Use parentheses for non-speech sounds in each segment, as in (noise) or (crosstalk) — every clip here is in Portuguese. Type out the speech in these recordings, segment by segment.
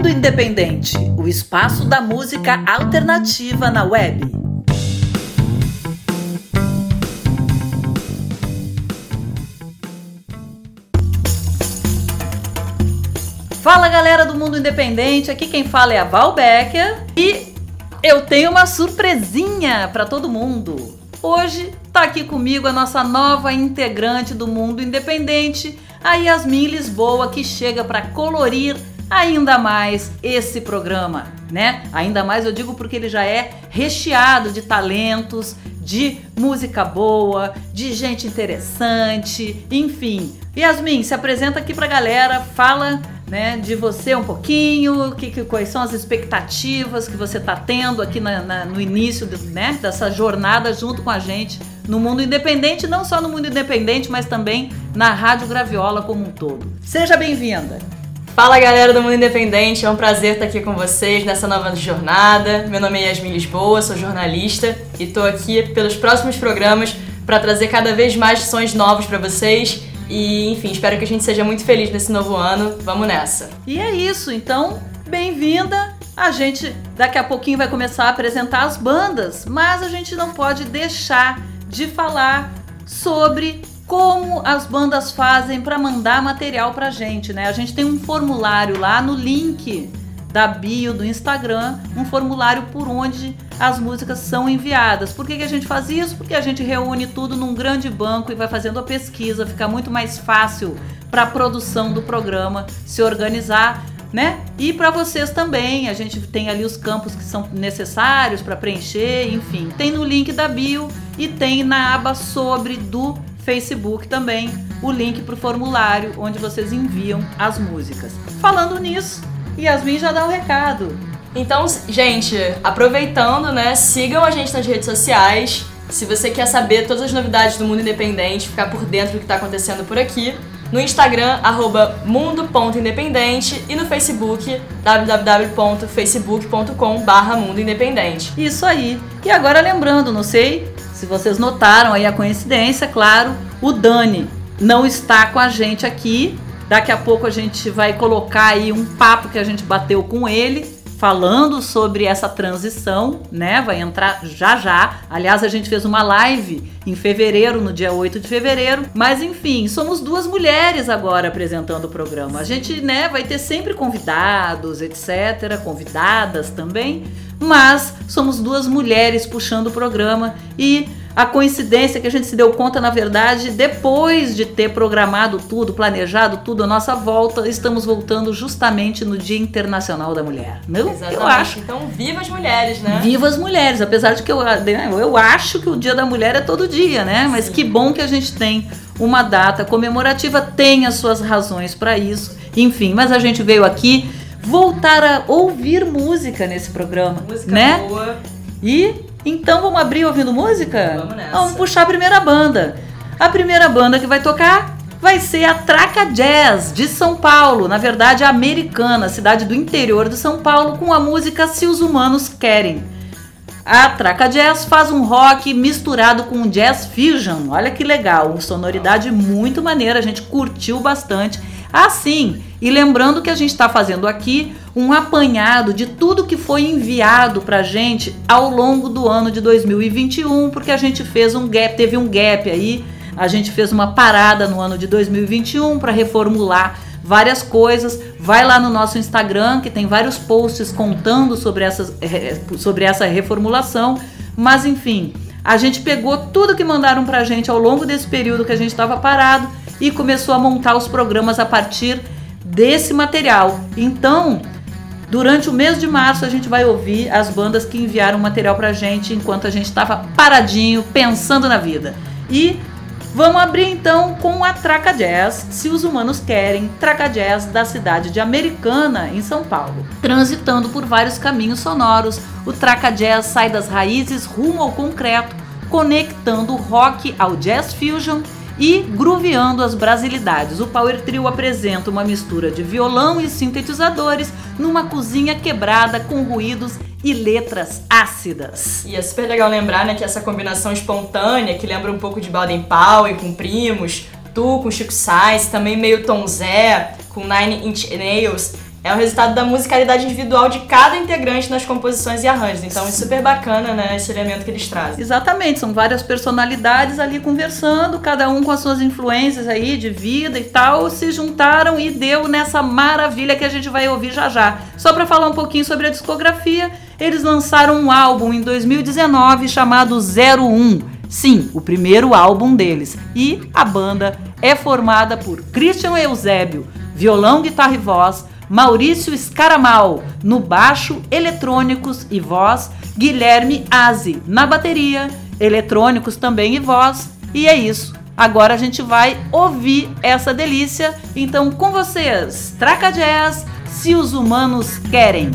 Mundo Independente, o espaço da música alternativa na web. Fala galera do Mundo Independente, aqui quem fala é a Val Becker e eu tenho uma surpresinha para todo mundo. Hoje tá aqui comigo a nossa nova integrante do Mundo Independente, a Yasmin Lisboa, que chega para colorir ainda mais esse programa, né? Ainda mais eu digo porque ele já é recheado de talentos, de música boa, de gente interessante, enfim. Yasmin, se apresenta aqui pra galera, fala né, de você um pouquinho, que, que, quais são as expectativas que você está tendo aqui na, na, no início de, né, dessa jornada junto com a gente no mundo independente, não só no mundo independente, mas também na Rádio Graviola como um todo. Seja bem-vinda! Fala galera do Mundo Independente, é um prazer estar aqui com vocês nessa nova jornada. Meu nome é Yasmin Lisboa, sou jornalista e estou aqui pelos próximos programas para trazer cada vez mais sons novos para vocês. E enfim, espero que a gente seja muito feliz nesse novo ano. Vamos nessa! E é isso, então, bem-vinda! A gente daqui a pouquinho vai começar a apresentar as bandas, mas a gente não pode deixar de falar sobre como as bandas fazem para mandar material pra gente, né? A gente tem um formulário lá no link da bio do Instagram, um formulário por onde as músicas são enviadas. Por que, que a gente faz isso? Porque a gente reúne tudo num grande banco e vai fazendo a pesquisa, fica muito mais fácil para a produção do programa se organizar né? E para vocês também, a gente tem ali os campos que são necessários para preencher, enfim. Tem no link da bio e tem na aba sobre do Facebook também o link para o formulário onde vocês enviam as músicas. Falando nisso, Yasmin já dá o um recado. Então, gente, aproveitando, né, sigam a gente nas redes sociais. Se você quer saber todas as novidades do mundo independente, ficar por dentro do que está acontecendo por aqui, no Instagram, arroba mundo.independente e no Facebook, www.facebook.com barra Mundo Independente. Isso aí. E agora lembrando, não sei se vocês notaram aí a coincidência, claro, o Dani não está com a gente aqui. Daqui a pouco a gente vai colocar aí um papo que a gente bateu com ele falando sobre essa transição, né? Vai entrar já já. Aliás, a gente fez uma live em fevereiro, no dia 8 de fevereiro. Mas enfim, somos duas mulheres agora apresentando o programa. A gente, né, vai ter sempre convidados, etc, convidadas também, mas somos duas mulheres puxando o programa e a coincidência que a gente se deu conta, na verdade, depois de ter programado tudo, planejado tudo, a nossa volta, estamos voltando justamente no Dia Internacional da Mulher. Meu, Exatamente. eu acho. Então, viva as mulheres, né? Viva as mulheres, apesar de que eu, né, eu acho que o Dia da Mulher é todo dia, né? Mas Sim. que bom que a gente tem uma data comemorativa, tem as suas razões para isso. Enfim, mas a gente veio aqui voltar a ouvir música nesse programa, música né? Boa. E então vamos abrir ouvindo música? Vamos nessa. Vamos puxar a primeira banda. A primeira banda que vai tocar vai ser a Traca Jazz de São Paulo, na verdade americana, cidade do interior de São Paulo, com a música Se os Humanos Querem. A Traca Jazz faz um rock misturado com jazz fusion. Olha que legal, sonoridade muito maneira, a gente curtiu bastante. Assim, e lembrando que a gente está fazendo aqui um apanhado de tudo que foi enviado para a gente ao longo do ano de 2021, porque a gente fez um gap, teve um gap aí, a gente fez uma parada no ano de 2021 para reformular várias coisas. Vai lá no nosso Instagram que tem vários posts contando sobre, essas, eh, sobre essa reformulação. Mas enfim, a gente pegou tudo que mandaram para a gente ao longo desse período que a gente estava parado e começou a montar os programas a partir desse material. Então, durante o mês de março, a gente vai ouvir as bandas que enviaram material pra gente enquanto a gente estava paradinho, pensando na vida. E vamos abrir então com a Traca Jazz, se os humanos querem, Traca Jazz da cidade de Americana, em São Paulo. Transitando por vários caminhos sonoros, o Traca Jazz sai das raízes rumo ao concreto, conectando o rock ao jazz fusion e grooveando as brasilidades. O Power Trio apresenta uma mistura de violão e sintetizadores numa cozinha quebrada com ruídos e letras ácidas. E é super legal lembrar né, que essa combinação espontânea, que lembra um pouco de Baden Powell com Primos, Tu com Chico Sainz, também meio Tom Zé com Nine Inch Nails, é o resultado da musicalidade individual de cada integrante nas composições e arranjos. Então é super bacana, né, esse elemento que eles trazem. Exatamente, são várias personalidades ali conversando, cada um com as suas influências aí de vida e tal, se juntaram e deu nessa maravilha que a gente vai ouvir já já. Só para falar um pouquinho sobre a discografia, eles lançaram um álbum em 2019 chamado 01. Sim, o primeiro álbum deles. E a banda é formada por Christian Eusébio, violão, guitarra e voz, Maurício Scaramal no baixo, eletrônicos e voz, Guilherme Aze na bateria, eletrônicos também e voz. E é isso. Agora a gente vai ouvir essa delícia. Então, com vocês, Traca Jazz, se os humanos querem.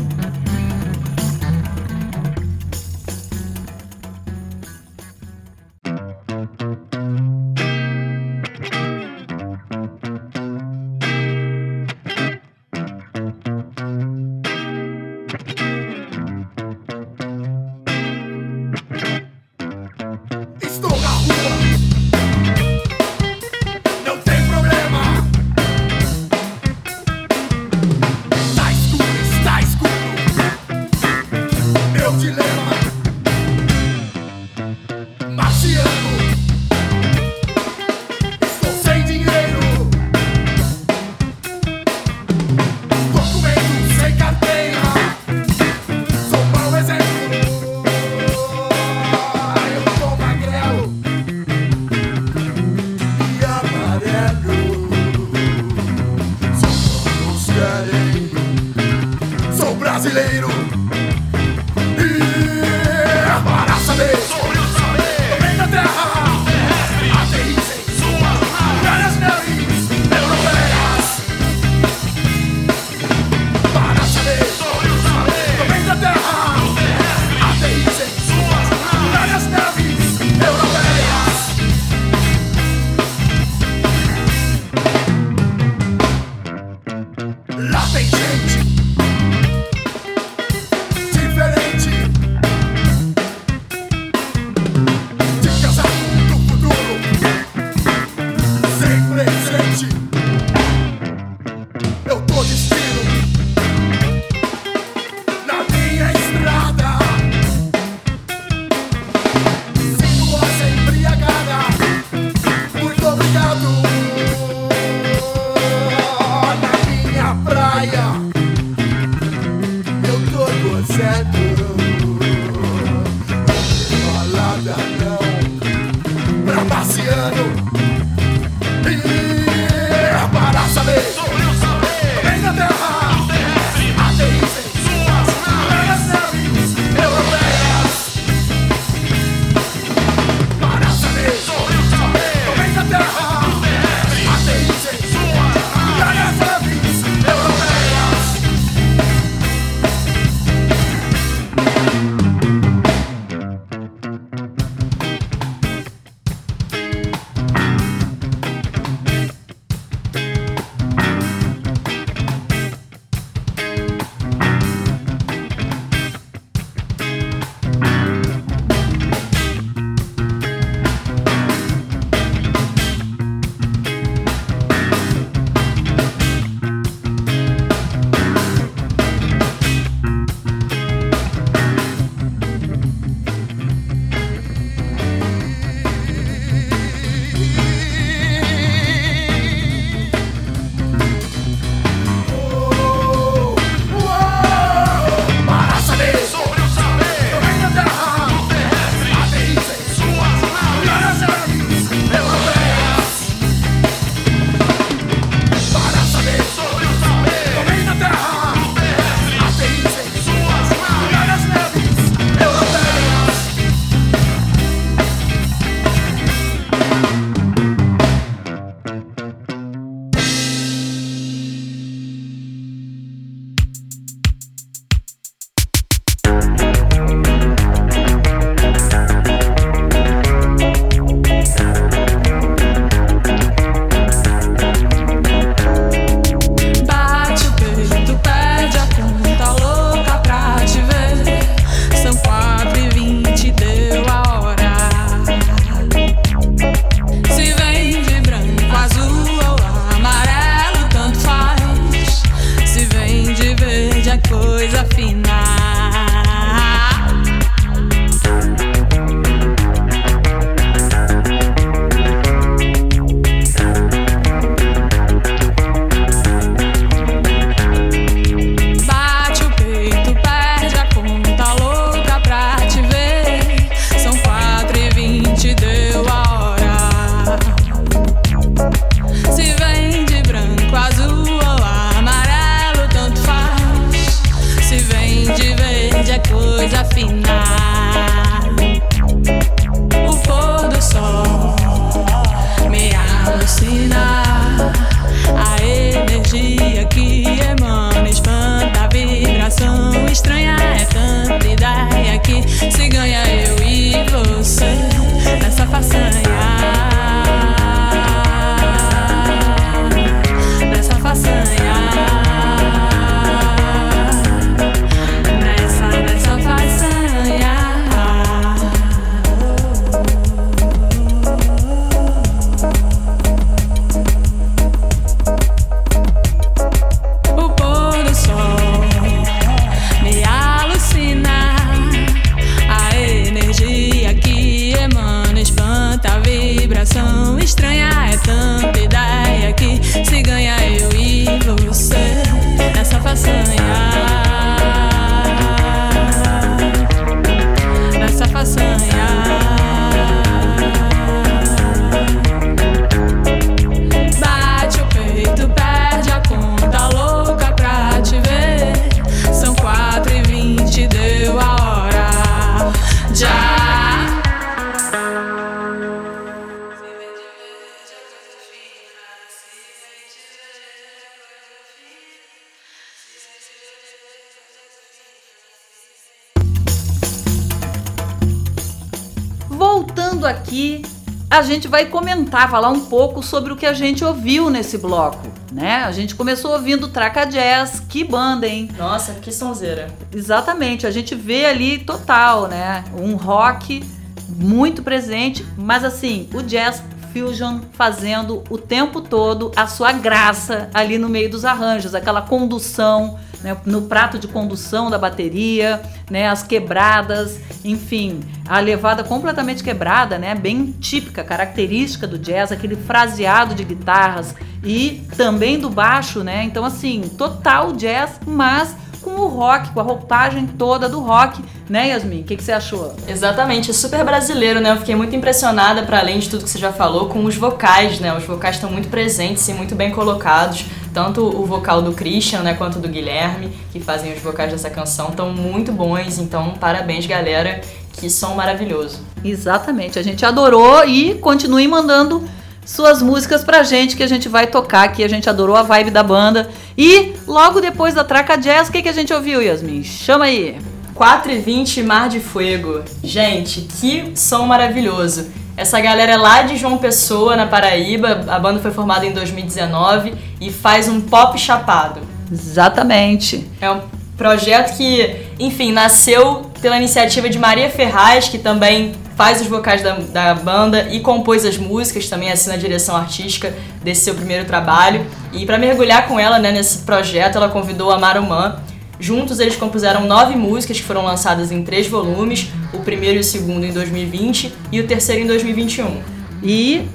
A gente vai comentar, falar um pouco sobre o que a gente ouviu nesse bloco, né? A gente começou ouvindo Traca Jazz, que banda, hein? Nossa, que sonzeira. Exatamente, a gente vê ali total, né? Um rock muito presente, mas assim, o jazz fusion fazendo o tempo todo a sua graça ali no meio dos arranjos, aquela condução, né, no prato de condução da bateria, né, as quebradas, enfim, a levada completamente quebrada, né, bem típica, característica do jazz, aquele fraseado de guitarras e também do baixo, né? Então assim, total jazz, mas com o rock, com a roupagem toda do rock, né, Yasmin? O que, que, você achou? Exatamente, é super brasileiro, né? Eu fiquei muito impressionada, para além de tudo que você já falou, com os vocais, né? Os vocais estão muito presentes e muito bem colocados. Tanto o vocal do Christian, né, quanto do Guilherme, que fazem os vocais dessa canção, estão muito bons. Então, parabéns, galera. Que som maravilhoso. Exatamente, a gente adorou e continue mandando suas músicas pra gente que a gente vai tocar aqui. A gente adorou a vibe da banda. E logo depois da Traca Jazz, o que, que a gente ouviu, Yasmin? Chama aí. 4 e 20 Mar de Fuego. Gente, que som maravilhoso. Essa galera é lá de João Pessoa, na Paraíba. A banda foi formada em 2019 e faz um pop chapado. Exatamente. É um projeto que, enfim, nasceu pela iniciativa de Maria Ferraz, que também faz os vocais da, da banda e compôs as músicas, também assina a direção artística desse seu primeiro trabalho. E para mergulhar com ela né, nesse projeto, ela convidou a Marumã. Juntos eles compuseram nove músicas que foram lançadas em três volumes, o primeiro e o segundo em 2020 e o terceiro em 2021. E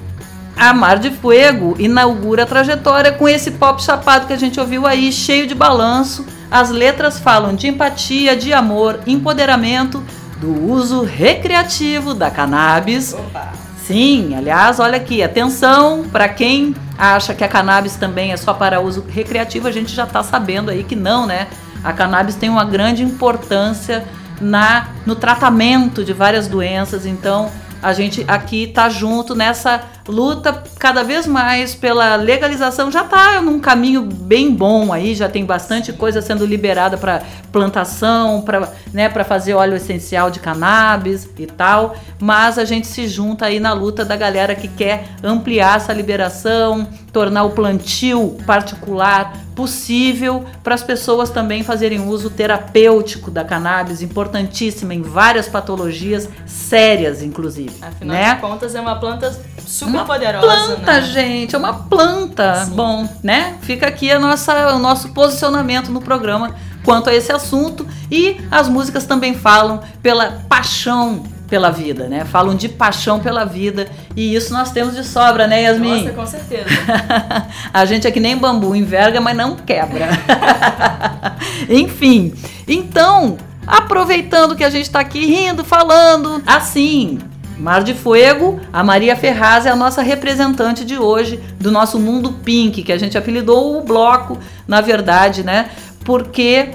a Mar de Fuego inaugura a trajetória com esse pop chapado que a gente ouviu aí, cheio de balanço. As letras falam de empatia, de amor, empoderamento, do uso recreativo da cannabis. Opa. Sim, aliás, olha aqui, atenção para quem acha que a cannabis também é só para uso recreativo, a gente já está sabendo aí que não, né? A cannabis tem uma grande importância na no tratamento de várias doenças, então a gente aqui tá junto nessa luta cada vez mais pela legalização. Já tá num caminho bem bom aí, já tem bastante coisa sendo liberada para plantação, para né, fazer óleo essencial de cannabis e tal. Mas a gente se junta aí na luta da galera que quer ampliar essa liberação, tornar o plantio particular possível para as pessoas também fazerem uso terapêutico da cannabis, importantíssima em várias patologias sérias, inclusive. Afinal né? de contas, é uma planta super uma poderosa. Planta, né? gente, é uma planta. Sim. Bom, né? Fica aqui a nossa, o nosso posicionamento no programa quanto a esse assunto e as músicas também falam pela paixão pela vida, né? Falam de paixão pela vida e isso nós temos de sobra, né, Yasmin? Nossa, com certeza. (laughs) a gente é que nem bambu, enverga, mas não quebra. (laughs) Enfim, então, aproveitando que a gente está aqui rindo, falando, assim, Mar de Fuego, a Maria Ferraz é a nossa representante de hoje do nosso mundo pink, que a gente apelidou o bloco, na verdade, né? Porque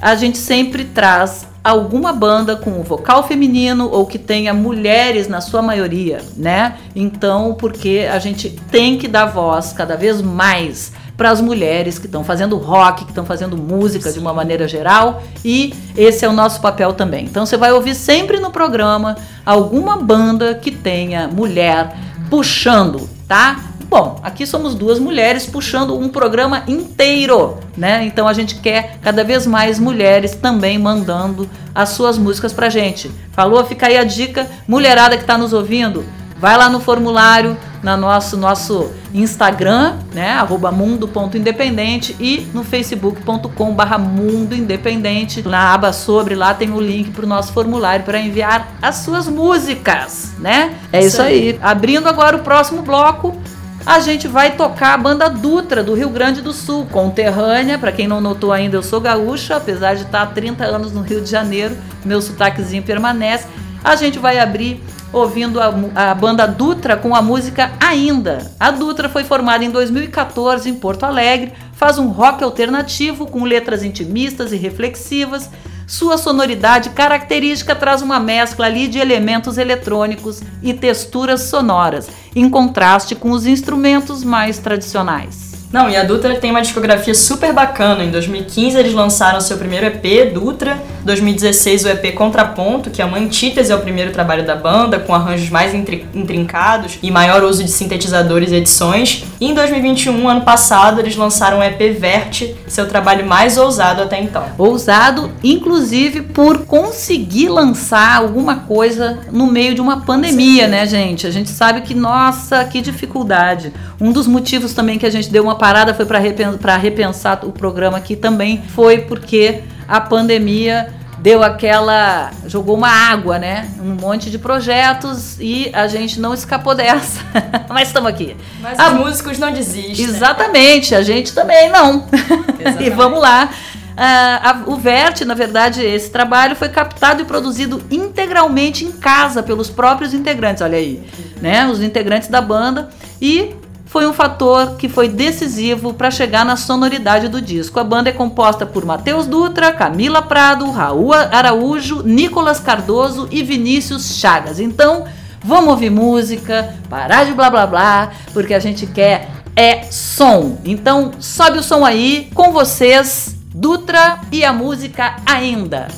a gente sempre traz alguma banda com o vocal feminino ou que tenha mulheres na sua maioria, né? Então, porque a gente tem que dar voz cada vez mais para as mulheres que estão fazendo rock, que estão fazendo música Sim. de uma maneira geral, e esse é o nosso papel também. Então você vai ouvir sempre no programa alguma banda que tenha mulher puxando, tá? Bom, aqui somos duas mulheres puxando um programa inteiro, né? Então a gente quer cada vez mais mulheres também mandando as suas músicas pra gente. Falou? Fica aí a dica, mulherada que tá nos ouvindo, vai lá no formulário, na nosso nosso Instagram, né, arroba mundo.independente e no facebook.com barra mundo independente. Na aba sobre lá tem o link para o nosso formulário para enviar as suas músicas, né? É isso, isso aí. aí. Abrindo agora o próximo bloco, a gente vai tocar a banda Dutra do Rio Grande do Sul, conterrânea. Para quem não notou ainda, eu sou gaúcha, apesar de estar há 30 anos no Rio de Janeiro, meu sotaquezinho permanece. A gente vai abrir ouvindo a, a, banda Dutra com a música Ainda. A Dutra foi formada em 2014 em Porto Alegre, faz um rock alternativo com letras intimistas e reflexivas. Sua sonoridade característica traz uma mescla ali de elementos eletrônicos e texturas sonoras, em contraste com os instrumentos mais tradicionais. Não, e a Dutra tem uma discografia super bacana. Em 2015 eles lançaram seu primeiro EP, Dutra. 2016 o EP Contraponto, que é uma antítese ao primeiro trabalho da banda, com arranjos mais intrincados e maior uso de sintetizadores e edições. E em 2021, ano passado, eles lançaram o EP Verte, seu trabalho mais ousado até então. Ousado, inclusive por conseguir lançar alguma coisa no meio de uma pandemia, né, gente? A gente sabe que, nossa, que dificuldade. Um dos motivos também que a gente deu uma parada foi para repensar o programa aqui também foi porque a pandemia deu aquela. jogou uma água, né? Um monte de projetos e a gente não escapou (laughs) dessa. Mas estamos aqui. Mas a... os músicos não desistem. Exatamente, a gente também não. (laughs) e vamos lá. Uh, a, o Verte, na verdade, esse trabalho foi captado e produzido integralmente em casa pelos próprios integrantes, olha aí, né? Os integrantes da banda e foi um fator que foi decisivo para chegar na sonoridade do disco. A banda é composta por Matheus Dutra, Camila Prado, Raul Araújo, Nicolas Cardoso e Vinícius Chagas. Então, vamos ouvir música, parar de blá blá blá, porque a gente quer é som. Então, sobe o som aí com vocês, Dutra e a música ainda.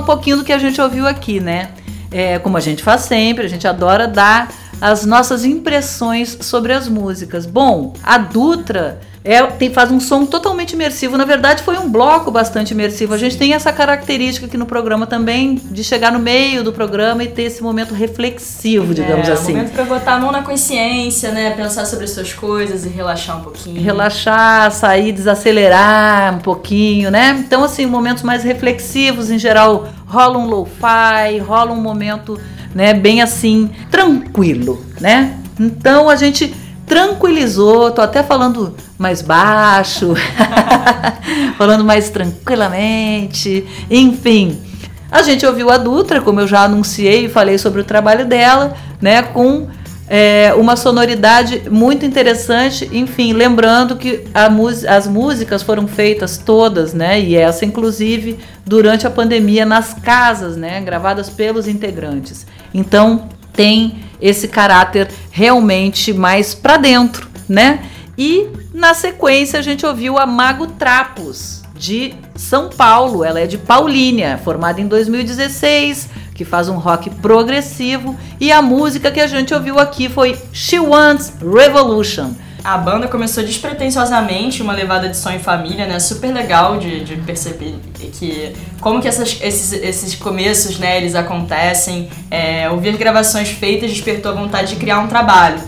Um pouquinho do que a gente ouviu aqui, né? É, como a gente faz sempre, a gente adora dar as nossas impressões sobre as músicas. Bom, a Dutra é, tem, faz um som totalmente imersivo. Na verdade, foi um bloco bastante imersivo. A gente tem essa característica aqui no programa também de chegar no meio do programa e ter esse momento reflexivo, digamos é, assim. Um momento para botar a mão na consciência, né? Pensar sobre as suas coisas e relaxar um pouquinho. Relaxar, sair, desacelerar um pouquinho, né? Então, assim, momentos mais reflexivos, em geral, rola um lo-fi, rola um momento, né, bem assim, tranquilo, né? Então a gente tranquilizou, tô até falando mais baixo, (laughs) falando mais tranquilamente, enfim. A gente ouviu a Dutra, como eu já anunciei e falei sobre o trabalho dela, né, com é, uma sonoridade muito interessante. Enfim, lembrando que as músicas foram feitas todas, né, e essa inclusive durante a pandemia nas casas, né, gravadas pelos integrantes. Então tem esse caráter realmente mais para dentro, né? E na sequência a gente ouviu a Mago Trapos de São Paulo. Ela é de Paulínia, formada em 2016, que faz um rock progressivo e a música que a gente ouviu aqui foi She Wants Revolution. A banda começou despretensiosamente, uma levada de som em família, né? Super legal de, de perceber que como que essas, esses, esses começos, né, eles acontecem. É, ouvir gravações feitas despertou a vontade de criar um trabalho.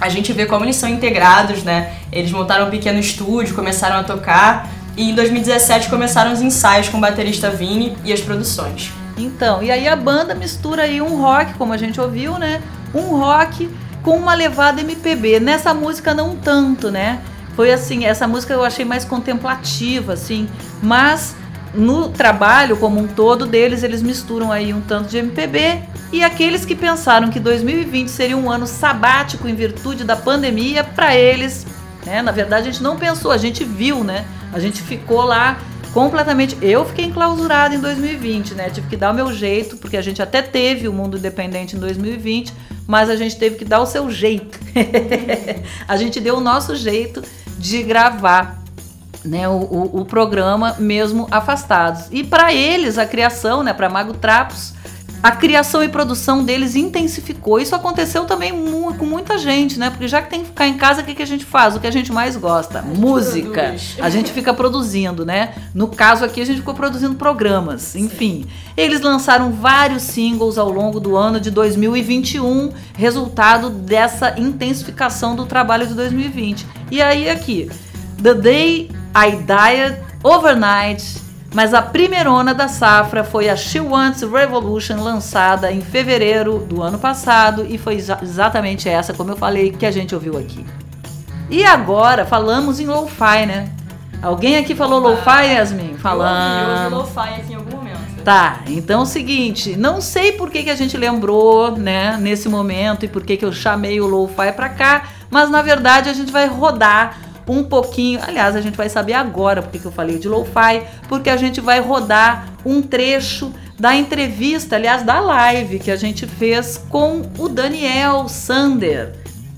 A gente vê como eles são integrados, né? Eles montaram um pequeno estúdio, começaram a tocar e em 2017 começaram os ensaios com o baterista Vini e as produções. Então, e aí a banda mistura aí um rock, como a gente ouviu, né? Um rock com uma levada MPB. Nessa música não tanto, né? Foi assim, essa música eu achei mais contemplativa, assim, mas no trabalho como um todo deles, eles misturam aí um tanto de MPB e aqueles que pensaram que 2020 seria um ano sabático em virtude da pandemia, para eles, né? Na verdade, a gente não pensou, a gente viu, né? A gente ficou lá completamente. Eu fiquei enclausurada em 2020, né? Tive que dar o meu jeito, porque a gente até teve o mundo independente em 2020, mas a gente teve que dar o seu jeito. (laughs) a gente deu o nosso jeito de gravar né, o, o, o programa mesmo afastados. E para eles, a criação, né, para Mago Trapos, a criação e produção deles intensificou. Isso aconteceu também com muita gente, né? Porque já que tem que ficar em casa, o que, que a gente faz? O que a gente mais gosta? A Música. Produz. A gente fica produzindo, né? No caso aqui, a gente ficou produzindo programas. Enfim, eles lançaram vários singles ao longo do ano de 2021, resultado dessa intensificação do trabalho de 2020. E aí, aqui, The Day I Died Overnight mas a primeirona da safra foi a She Wants Revolution, lançada em fevereiro do ano passado, e foi exatamente essa, como eu falei, que a gente ouviu aqui. E agora falamos em lo-fi, né? Alguém aqui falou lo-fi, Yasmin? Falando. Eu ouvi lo-fi aqui em algum momento. Tá, então é o seguinte, não sei por que, que a gente lembrou, né, nesse momento e por que, que eu chamei o lo-fi pra cá, mas na verdade a gente vai rodar um pouquinho. Aliás, a gente vai saber agora porque que eu falei de lo-fi, porque a gente vai rodar um trecho da entrevista, aliás, da live que a gente fez com o Daniel Sander.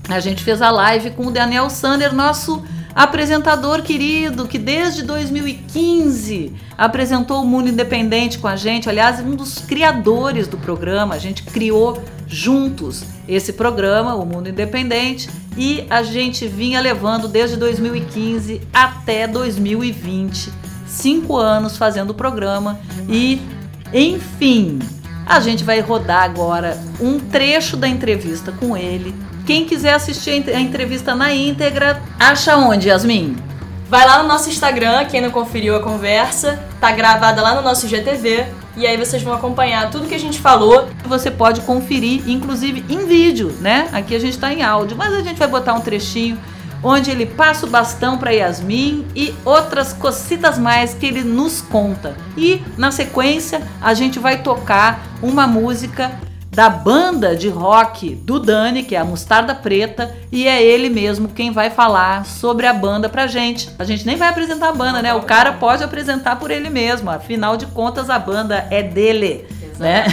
A gente fez a live com o Daniel Sander, nosso apresentador querido, que desde 2015 apresentou o Mundo Independente com a gente. Aliás, um dos criadores do programa. A gente criou juntos esse programa, o Mundo Independente, e a gente vinha levando desde 2015 até 2020, cinco anos fazendo o programa e, enfim, a gente vai rodar agora um trecho da entrevista com ele. Quem quiser assistir a entrevista na íntegra, acha onde, Yasmin? Vai lá no nosso Instagram, quem não conferiu a conversa, tá gravada lá no nosso GTV e aí vocês vão acompanhar tudo que a gente falou. Você pode conferir, inclusive em vídeo, né? Aqui a gente está em áudio, mas a gente vai botar um trechinho onde ele passa o bastão para Yasmin e outras cositas mais que ele nos conta. E na sequência a gente vai tocar uma música da banda de rock do Dani, que é a Mostarda Preta, e é ele mesmo quem vai falar sobre a banda pra gente. A gente nem vai apresentar a banda, né? O cara pode apresentar por ele mesmo, afinal de contas a banda é dele. Né?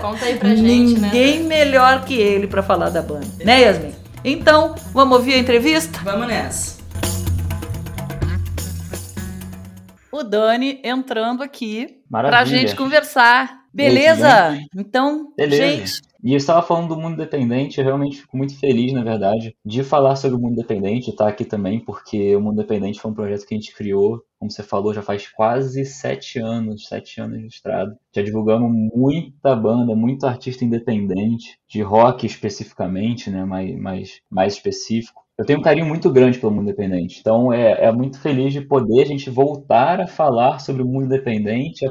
Conta aí pra gente, né? Ninguém né? melhor que ele para falar da banda, né, Yasmin? Então, vamos ouvir a entrevista? Vamos nessa. O Dani entrando aqui Maravilha. pra gente conversar Beleza? Então, Beleza. gente. E eu estava falando do mundo independente, eu realmente fico muito feliz, na verdade, de falar sobre o mundo independente, estar aqui também, porque o mundo independente foi um projeto que a gente criou, como você falou, já faz quase sete anos, sete anos de estrada. Já divulgamos muita banda, muito artista independente, de rock especificamente, né, mais, mais, mais específico. Eu tenho um carinho muito grande pelo mundo independente. Então é, é muito feliz de poder a gente voltar a falar sobre o mundo independente,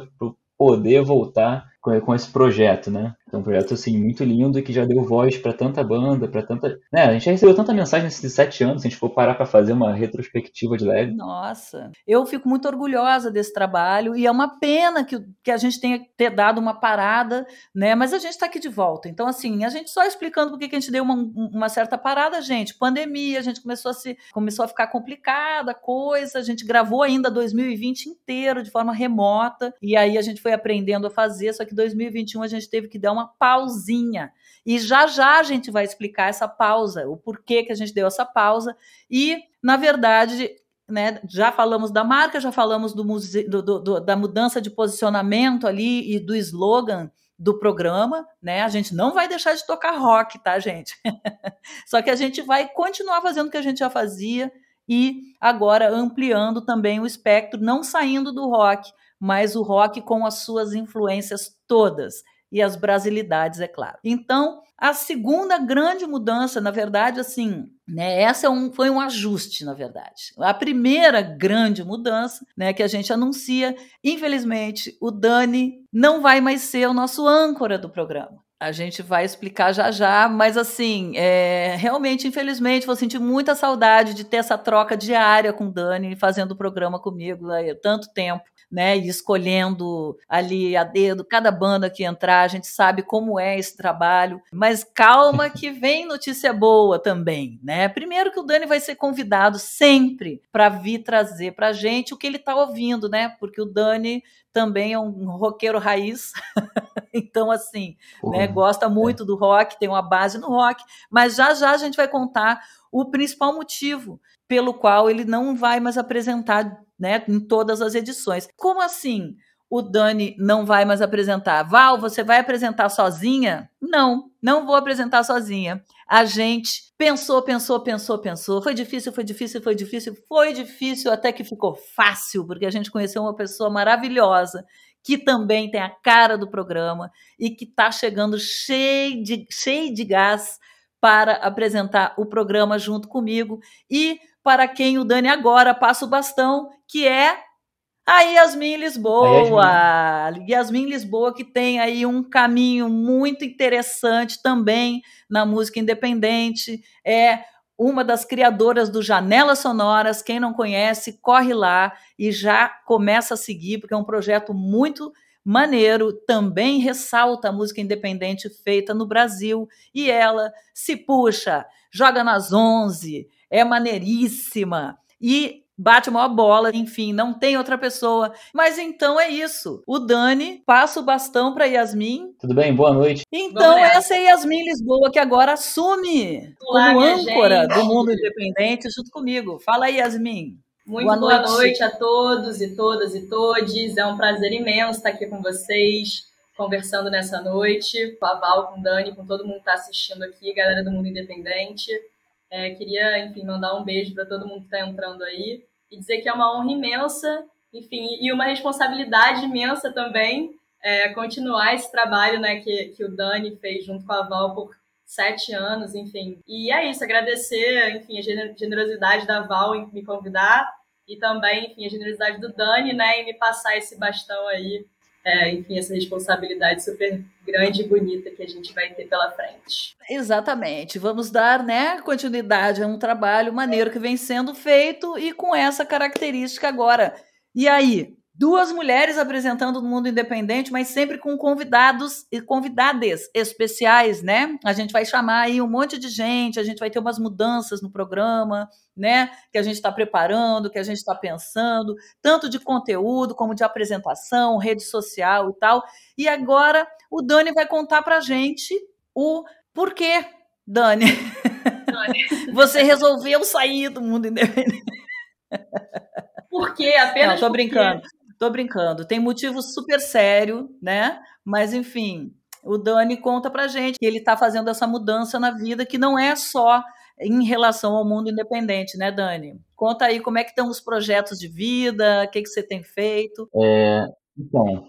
poder voltar com, esse projeto, né? É um projeto assim muito lindo que já deu voz para tanta banda, para tanta, né? A gente já recebeu tanta mensagem nesses sete anos, se a gente for parar para fazer uma retrospectiva de leve. Nossa, eu fico muito orgulhosa desse trabalho e é uma pena que, que a gente tenha ter dado uma parada, né? Mas a gente está aqui de volta. Então assim, a gente só explicando por que a gente deu uma, uma certa parada, gente. Pandemia, a gente começou a se começou a ficar complicada coisa. A gente gravou ainda 2020 inteiro de forma remota e aí a gente foi aprendendo a fazer. Só que 2021 a gente teve que dar uma pausinha. E já já a gente vai explicar essa pausa, o porquê que a gente deu essa pausa. E, na verdade, né, já falamos da marca, já falamos do, do, do, da mudança de posicionamento ali e do slogan do programa, né? A gente não vai deixar de tocar rock, tá, gente? (laughs) Só que a gente vai continuar fazendo o que a gente já fazia e agora ampliando também o espectro, não saindo do rock, mas o rock com as suas influências todas e as brasilidades, é claro. Então, a segunda grande mudança, na verdade, assim, né, essa é um, foi um ajuste, na verdade. A primeira grande mudança, né, que a gente anuncia, infelizmente, o Dani não vai mais ser o nosso âncora do programa. A gente vai explicar já já, mas assim, é, realmente, infelizmente, vou sentir muita saudade de ter essa troca diária com o Dani, fazendo o programa comigo há tanto tempo né? E escolhendo ali a dedo cada banda que entrar, a gente sabe como é esse trabalho. Mas calma que vem notícia boa também, né? Primeiro que o Dani vai ser convidado sempre para vir trazer para a gente o que ele está ouvindo, né? Porque o Dani também é um roqueiro raiz, (laughs) então assim, né? Gosta muito do rock, tem uma base no rock, mas já já a gente vai contar o principal motivo pelo qual ele não vai mais apresentar, né? Em todas as edições. Como assim? o Dani não vai mais apresentar. Val, você vai apresentar sozinha? Não, não vou apresentar sozinha. A gente pensou, pensou, pensou, pensou. Foi difícil, foi difícil, foi difícil, foi difícil até que ficou fácil, porque a gente conheceu uma pessoa maravilhosa que também tem a cara do programa e que está chegando cheio de, cheio de gás para apresentar o programa junto comigo e para quem o Dani agora passa o bastão, que é a Yasmin Lisboa, a Yasmin. Yasmin Lisboa que tem aí um caminho muito interessante também na música independente, é uma das criadoras do Janelas Sonoras, quem não conhece, corre lá e já começa a seguir, porque é um projeto muito maneiro, também ressalta a música independente feita no Brasil, e ela se puxa, joga nas 11, é maneiríssima, e bate uma bola, enfim, não tem outra pessoa. Mas então é isso. O Dani passa o bastão para Yasmin. Tudo bem? Boa noite. Então essa é Yasmin Lisboa que agora assume Olá, como âncora gente. do mundo independente junto comigo. Fala aí, Yasmin. Muito boa, boa noite. noite. a todos e todas e todes. É um prazer imenso estar aqui com vocês, conversando nessa noite, com a Val, com o Dani, com todo mundo que está assistindo aqui, galera do Mundo Independente. É, queria, enfim, mandar um beijo para todo mundo que está entrando aí e dizer que é uma honra imensa, enfim, e uma responsabilidade imensa também é, continuar esse trabalho né, que, que o Dani fez junto com a Val por sete anos, enfim. E é isso, agradecer, enfim, a generosidade da Val em me convidar e também, enfim, a generosidade do Dani, né, em me passar esse bastão aí é, enfim, essa responsabilidade super grande e bonita que a gente vai ter pela frente. Exatamente. Vamos dar né, continuidade a um trabalho maneiro que vem sendo feito e com essa característica agora. E aí, duas mulheres apresentando no mundo independente, mas sempre com convidados e convidadas especiais, né? A gente vai chamar aí um monte de gente, a gente vai ter umas mudanças no programa, né? Que a gente está preparando, que a gente está pensando, tanto de conteúdo como de apresentação, rede social e tal. E agora o Dani vai contar para gente o porquê, Dani. Dani. (laughs) Você resolveu sair do mundo independente. Por quê? Apenas Não, tô brincando. Tô brincando. Tem motivo super sério, né? Mas enfim, o Dani conta pra gente que ele tá fazendo essa mudança na vida que não é só em relação ao mundo independente, né, Dani? Conta aí como é que estão os projetos de vida, o que, que você tem feito. É, então,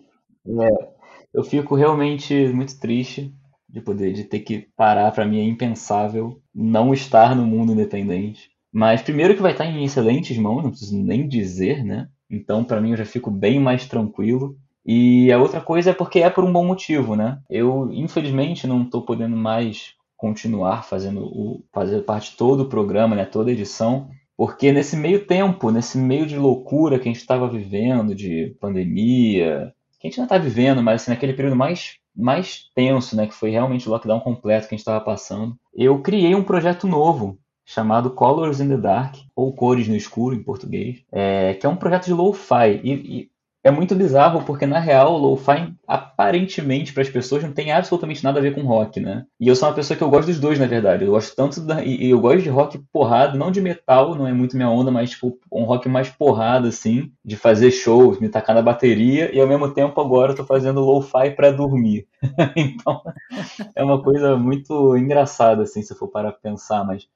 é, eu fico realmente muito triste de poder de ter que parar. Para mim é impensável não estar no mundo independente. Mas primeiro que vai estar em excelentes mãos, não preciso nem dizer, né? Então, para mim, eu já fico bem mais tranquilo. E a outra coisa é porque é por um bom motivo, né? Eu, infelizmente, não estou podendo mais continuar fazendo o, fazer parte de todo o programa, né, toda a edição, porque nesse meio tempo, nesse meio de loucura que a gente estava vivendo, de pandemia, que a gente ainda está vivendo, mas assim, naquele período mais, mais tenso, né, que foi realmente o lockdown completo que a gente estava passando, eu criei um projeto novo chamado Colors in the Dark, ou Cores no Escuro em português, é, que é um projeto de lo-fi. E, e, é muito bizarro porque, na real, o lo-fi, aparentemente, para as pessoas, não tem absolutamente nada a ver com rock, né? E eu sou uma pessoa que eu gosto dos dois, na verdade. Eu gosto tanto da. E, eu gosto de rock porrado, não de metal, não é muito minha onda, mas, tipo, um rock mais porrado, assim, de fazer shows, me tacar na bateria, e ao mesmo tempo agora eu tô fazendo lo-fi para dormir. (laughs) então, é uma coisa muito engraçada, assim, se eu for parar pra pensar, mas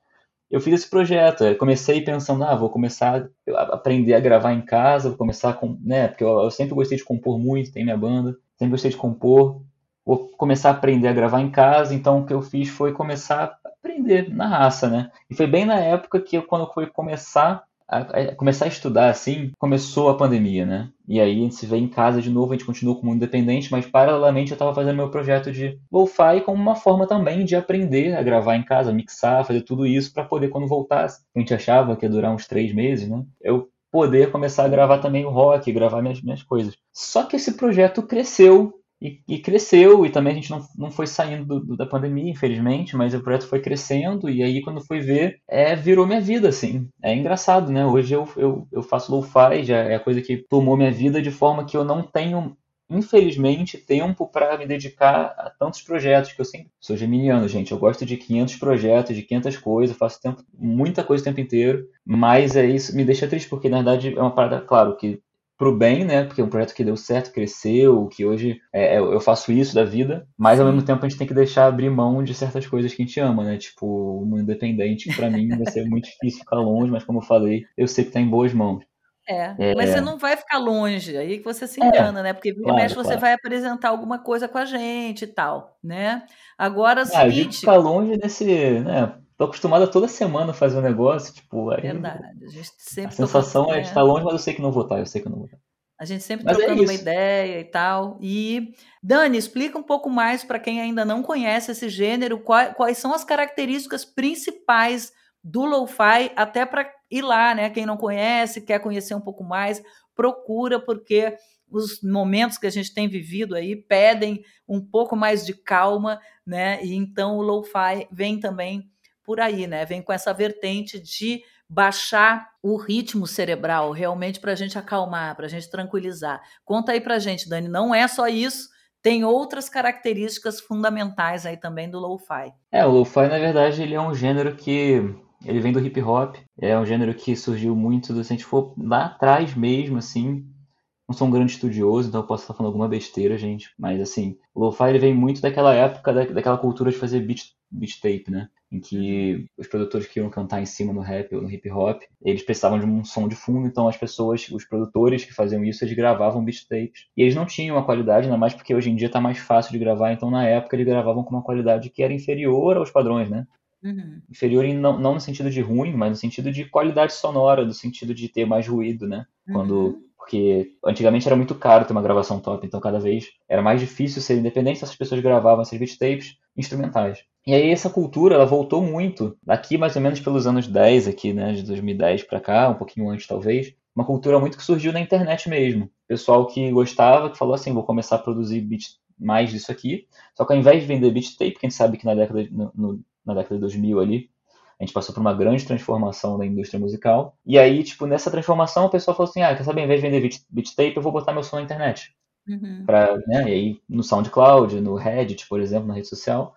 eu fiz esse projeto. Eu comecei pensando, ah, vou começar a aprender a gravar em casa, vou começar com, né, porque eu, eu, sempre gostei de compor muito, tem minha banda, sempre gostei de compor. Vou começar a aprender a gravar em casa, então o que eu fiz foi começar a aprender na raça, né? E foi bem na época que eu, quando eu fui começar a, começar a estudar assim, começou a pandemia, né? E aí a gente se vê em casa de novo, a gente continua como independente, mas paralelamente eu estava fazendo meu projeto de lo-fi como uma forma também de aprender a gravar em casa, mixar, fazer tudo isso para poder quando voltasse, a gente achava que ia durar uns três meses, né? Eu poder começar a gravar também o rock, gravar minhas, minhas coisas. Só que esse projeto cresceu e, e, cresceu, e também a gente não, não foi saindo do, da pandemia, infelizmente, mas o projeto foi crescendo, e aí quando foi ver, é, virou minha vida, assim. É engraçado, né? Hoje eu, eu, eu faço lo-fi, já é a coisa que tomou minha vida de forma que eu não tenho infelizmente, tempo para me dedicar a tantos projetos que eu sempre sou geminiano, gente. Eu gosto de 500 projetos, de 500 coisas, faço tempo, muita coisa o tempo inteiro, mas é isso me deixa triste porque na verdade é uma parada, claro, que pro bem, né? Porque é um projeto que deu certo, cresceu, que hoje é, é, eu faço isso da vida, mas ao mesmo tempo a gente tem que deixar abrir mão de certas coisas que a gente ama, né? Tipo, o independente, para mim vai ser muito difícil ficar longe, mas como eu falei, eu sei que tá em boas mãos. É, é, mas você não vai ficar longe, aí que você se é, engana, é, né? Porque claro, mexe, você claro. vai apresentar alguma coisa com a gente e tal, né? Agora, ah, seguinte... eu ficar longe desse, né? Tô acostumada toda semana a fazer um negócio, tipo, aí Verdade. A, gente sempre a sensação é de estar longe, mas eu sei que não vou estar, eu sei que não vou estar. A gente sempre mas é trocando é uma ideia e tal. E, Dani, explica um pouco mais para quem ainda não conhece esse gênero, quais, quais são as características principais do lo-fi, até para ir lá, né? Quem não conhece, quer conhecer um pouco mais, procura, porque os momentos que a gente tem vivido aí pedem um pouco mais de calma, né? E então o lo-fi vem também por aí, né? Vem com essa vertente de baixar o ritmo cerebral, realmente para a gente acalmar, para a gente tranquilizar. Conta aí para a gente, Dani, não é só isso, tem outras características fundamentais aí também do lo-fi. É, o lo-fi, na verdade, ele é um gênero que ele vem do hip hop, é um gênero que surgiu muito, se a gente for lá atrás mesmo, assim, não sou um grande estudioso, então eu posso estar falando alguma besteira, gente, mas assim, o lo-fi ele vem muito daquela época, da, daquela cultura de fazer beat, beat tape, né? Em que os produtores que iam cantar em cima no rap ou no hip hop, eles precisavam de um som de fundo, então as pessoas, os produtores que faziam isso, eles gravavam beat tapes. E eles não tinham a qualidade, ainda mais porque hoje em dia está mais fácil de gravar, então na época eles gravavam com uma qualidade que era inferior aos padrões, né? Uhum. Inferior em, não, não no sentido de ruim, mas no sentido de qualidade sonora, no sentido de ter mais ruído, né? Uhum. Quando porque antigamente era muito caro ter uma gravação top, então cada vez era mais difícil ser independente, essas pessoas gravavam esses beat tapes instrumentais. E aí essa cultura, ela voltou muito, daqui mais ou menos pelos anos 10 aqui, né, de 2010 para cá, um pouquinho antes talvez, uma cultura muito que surgiu na internet mesmo. Pessoal que gostava, que falou assim, vou começar a produzir beat mais disso aqui, só que ao invés de vender beat tape, que a gente sabe que na década, no, no, na década de 2000 ali, a gente passou por uma grande transformação da indústria musical. E aí, tipo, nessa transformação, o pessoal falou assim: ah, quer saber, ao invés de vender beat, beat tape, eu vou botar meu som na internet. Uhum. Pra, né, e aí, no SoundCloud, no Reddit, por exemplo, na rede social.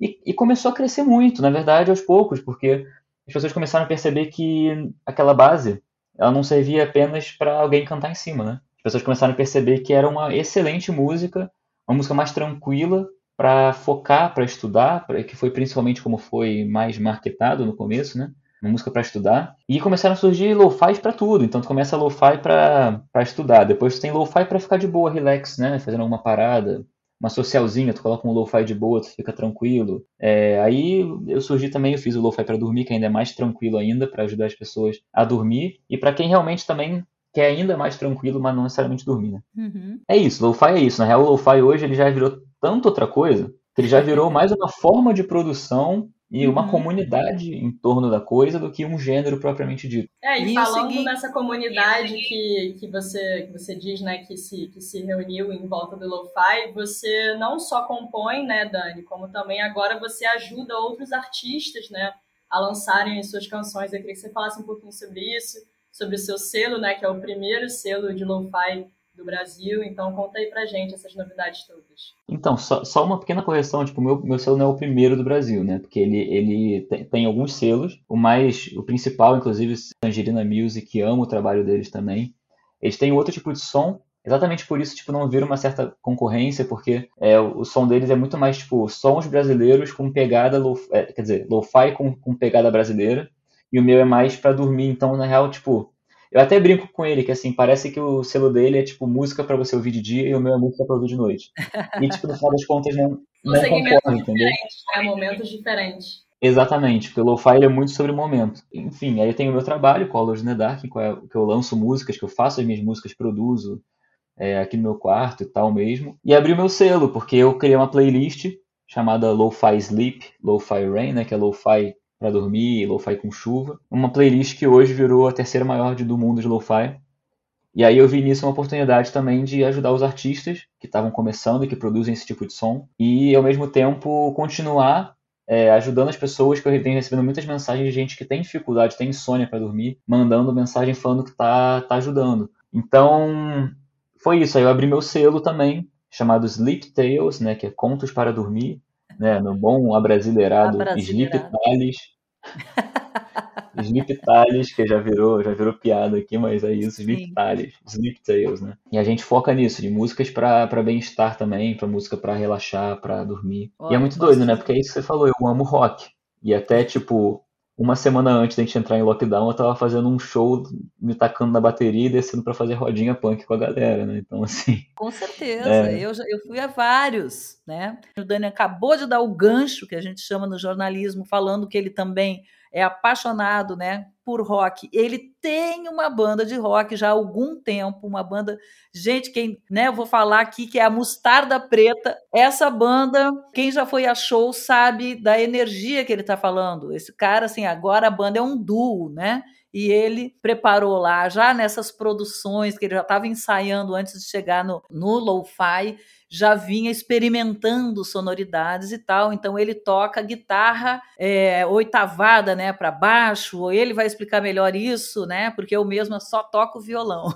E, e, começou a crescer muito, na verdade, aos poucos, porque as pessoas começaram a perceber que aquela base ela não servia apenas para alguém cantar em cima, né? As pessoas começaram a perceber que era uma excelente música, uma música mais tranquila, para focar, para estudar, pra, que foi principalmente como foi mais marketado no começo, né? Uma música para estudar. E começaram a surgir lo-fi para tudo. Então tu começa lo-fi para estudar, depois tu tem lo-fi para ficar de boa, relax, né? Fazendo alguma parada, uma socialzinha, tu coloca um lo-fi de boa, tu fica tranquilo. É, aí eu surgi também, eu fiz o lo-fi para dormir, que ainda é mais tranquilo ainda, para ajudar as pessoas a dormir. E para quem realmente também quer ainda mais tranquilo, mas não necessariamente dormir, né? Uhum. É isso, lo-fi é isso. Na real, o lo-fi hoje ele já virou tanto outra coisa que ele já virou mais uma forma de produção e uma uhum. comunidade em torno da coisa do que um gênero propriamente dito. É, e, e falando seguinte... nessa comunidade que, que, você, que você diz, né, que se, que se reuniu em volta do Lo-Fi, você não só compõe, né, Dani, como também agora você ajuda outros artistas, né, a lançarem suas canções. Eu queria que você falasse um pouquinho sobre isso, sobre o seu selo, né, que é o primeiro selo de Lo-Fi do Brasil. Então, conta aí pra gente essas novidades todas. Então, só, só uma pequena correção, tipo, meu, meu selo não é o primeiro do Brasil, né? Porque ele, ele tem, tem alguns selos, o mais, o principal, inclusive, Tangerina Music, amo o trabalho deles também. Eles têm outro tipo de som, exatamente por isso, tipo, não vira uma certa concorrência, porque é, o, o som deles é muito mais, tipo, sons brasileiros com pegada, lo, é, quer dizer, lo-fi com, com pegada brasileira, e o meu é mais para dormir, então, na real, tipo, eu até brinco com ele que assim, parece que o selo dele é tipo música para você ouvir de dia e o meu é música para ouvir de noite. E tipo, no final das contas não, (laughs) não concorre, entendeu? É momentos diferentes. Exatamente, porque o lo-fi é muito sobre o momento. Enfim, aí eu tenho o meu trabalho, Colors in the Dark, que eu lanço músicas, que eu faço as minhas músicas, produzo é, aqui no meu quarto e tal mesmo. E abri o meu selo, porque eu criei uma playlist chamada Lo-Fi Sleep, Lo-Fi Rain, né, que é Lo-Fi para dormir, lo-fi com chuva. Uma playlist que hoje virou a terceira maior do mundo de lo-fi. E aí eu vi nisso uma oportunidade também de ajudar os artistas que estavam começando e que produzem esse tipo de som e ao mesmo tempo continuar é, ajudando as pessoas que eu tenho recebendo muitas mensagens de gente que tem dificuldade, tem insônia para dormir, mandando mensagem falando que tá, tá ajudando. Então, foi isso. Aí eu abri meu selo também, chamado Sleep Tales, né, que é Contos para Dormir, né, no bom abrasileirado, Sleep Tales. (laughs) Sleep Tales, que já virou, já virou piada aqui, mas é isso, Sleep Tales, Sleep Tales, né? E a gente foca nisso, de músicas para bem-estar também, para música para relaxar, para dormir. Olha, e é muito doido, né? Porque é isso que você falou, eu amo rock. E até, tipo, uma semana antes da gente entrar em lockdown, eu tava fazendo um show, me tacando na bateria e descendo para fazer rodinha punk com a galera, né? Então, assim. Com certeza, é... eu, eu fui a vários, né? O Dani acabou de dar o gancho, que a gente chama no jornalismo, falando que ele também é apaixonado, né, por rock. Ele tem uma banda de rock já há algum tempo, uma banda, gente, quem, né, vou falar aqui que é a Mostarda Preta. Essa banda, quem já foi a show sabe da energia que ele está falando. Esse cara, assim, agora a banda é um duo, né? E ele preparou lá, já nessas produções que ele já estava ensaiando antes de chegar no, no Lo-Fi, já vinha experimentando sonoridades e tal. Então ele toca guitarra é, oitavada, né, para baixo. Ou ele vai explicar melhor isso, né? Porque eu mesma só toco violão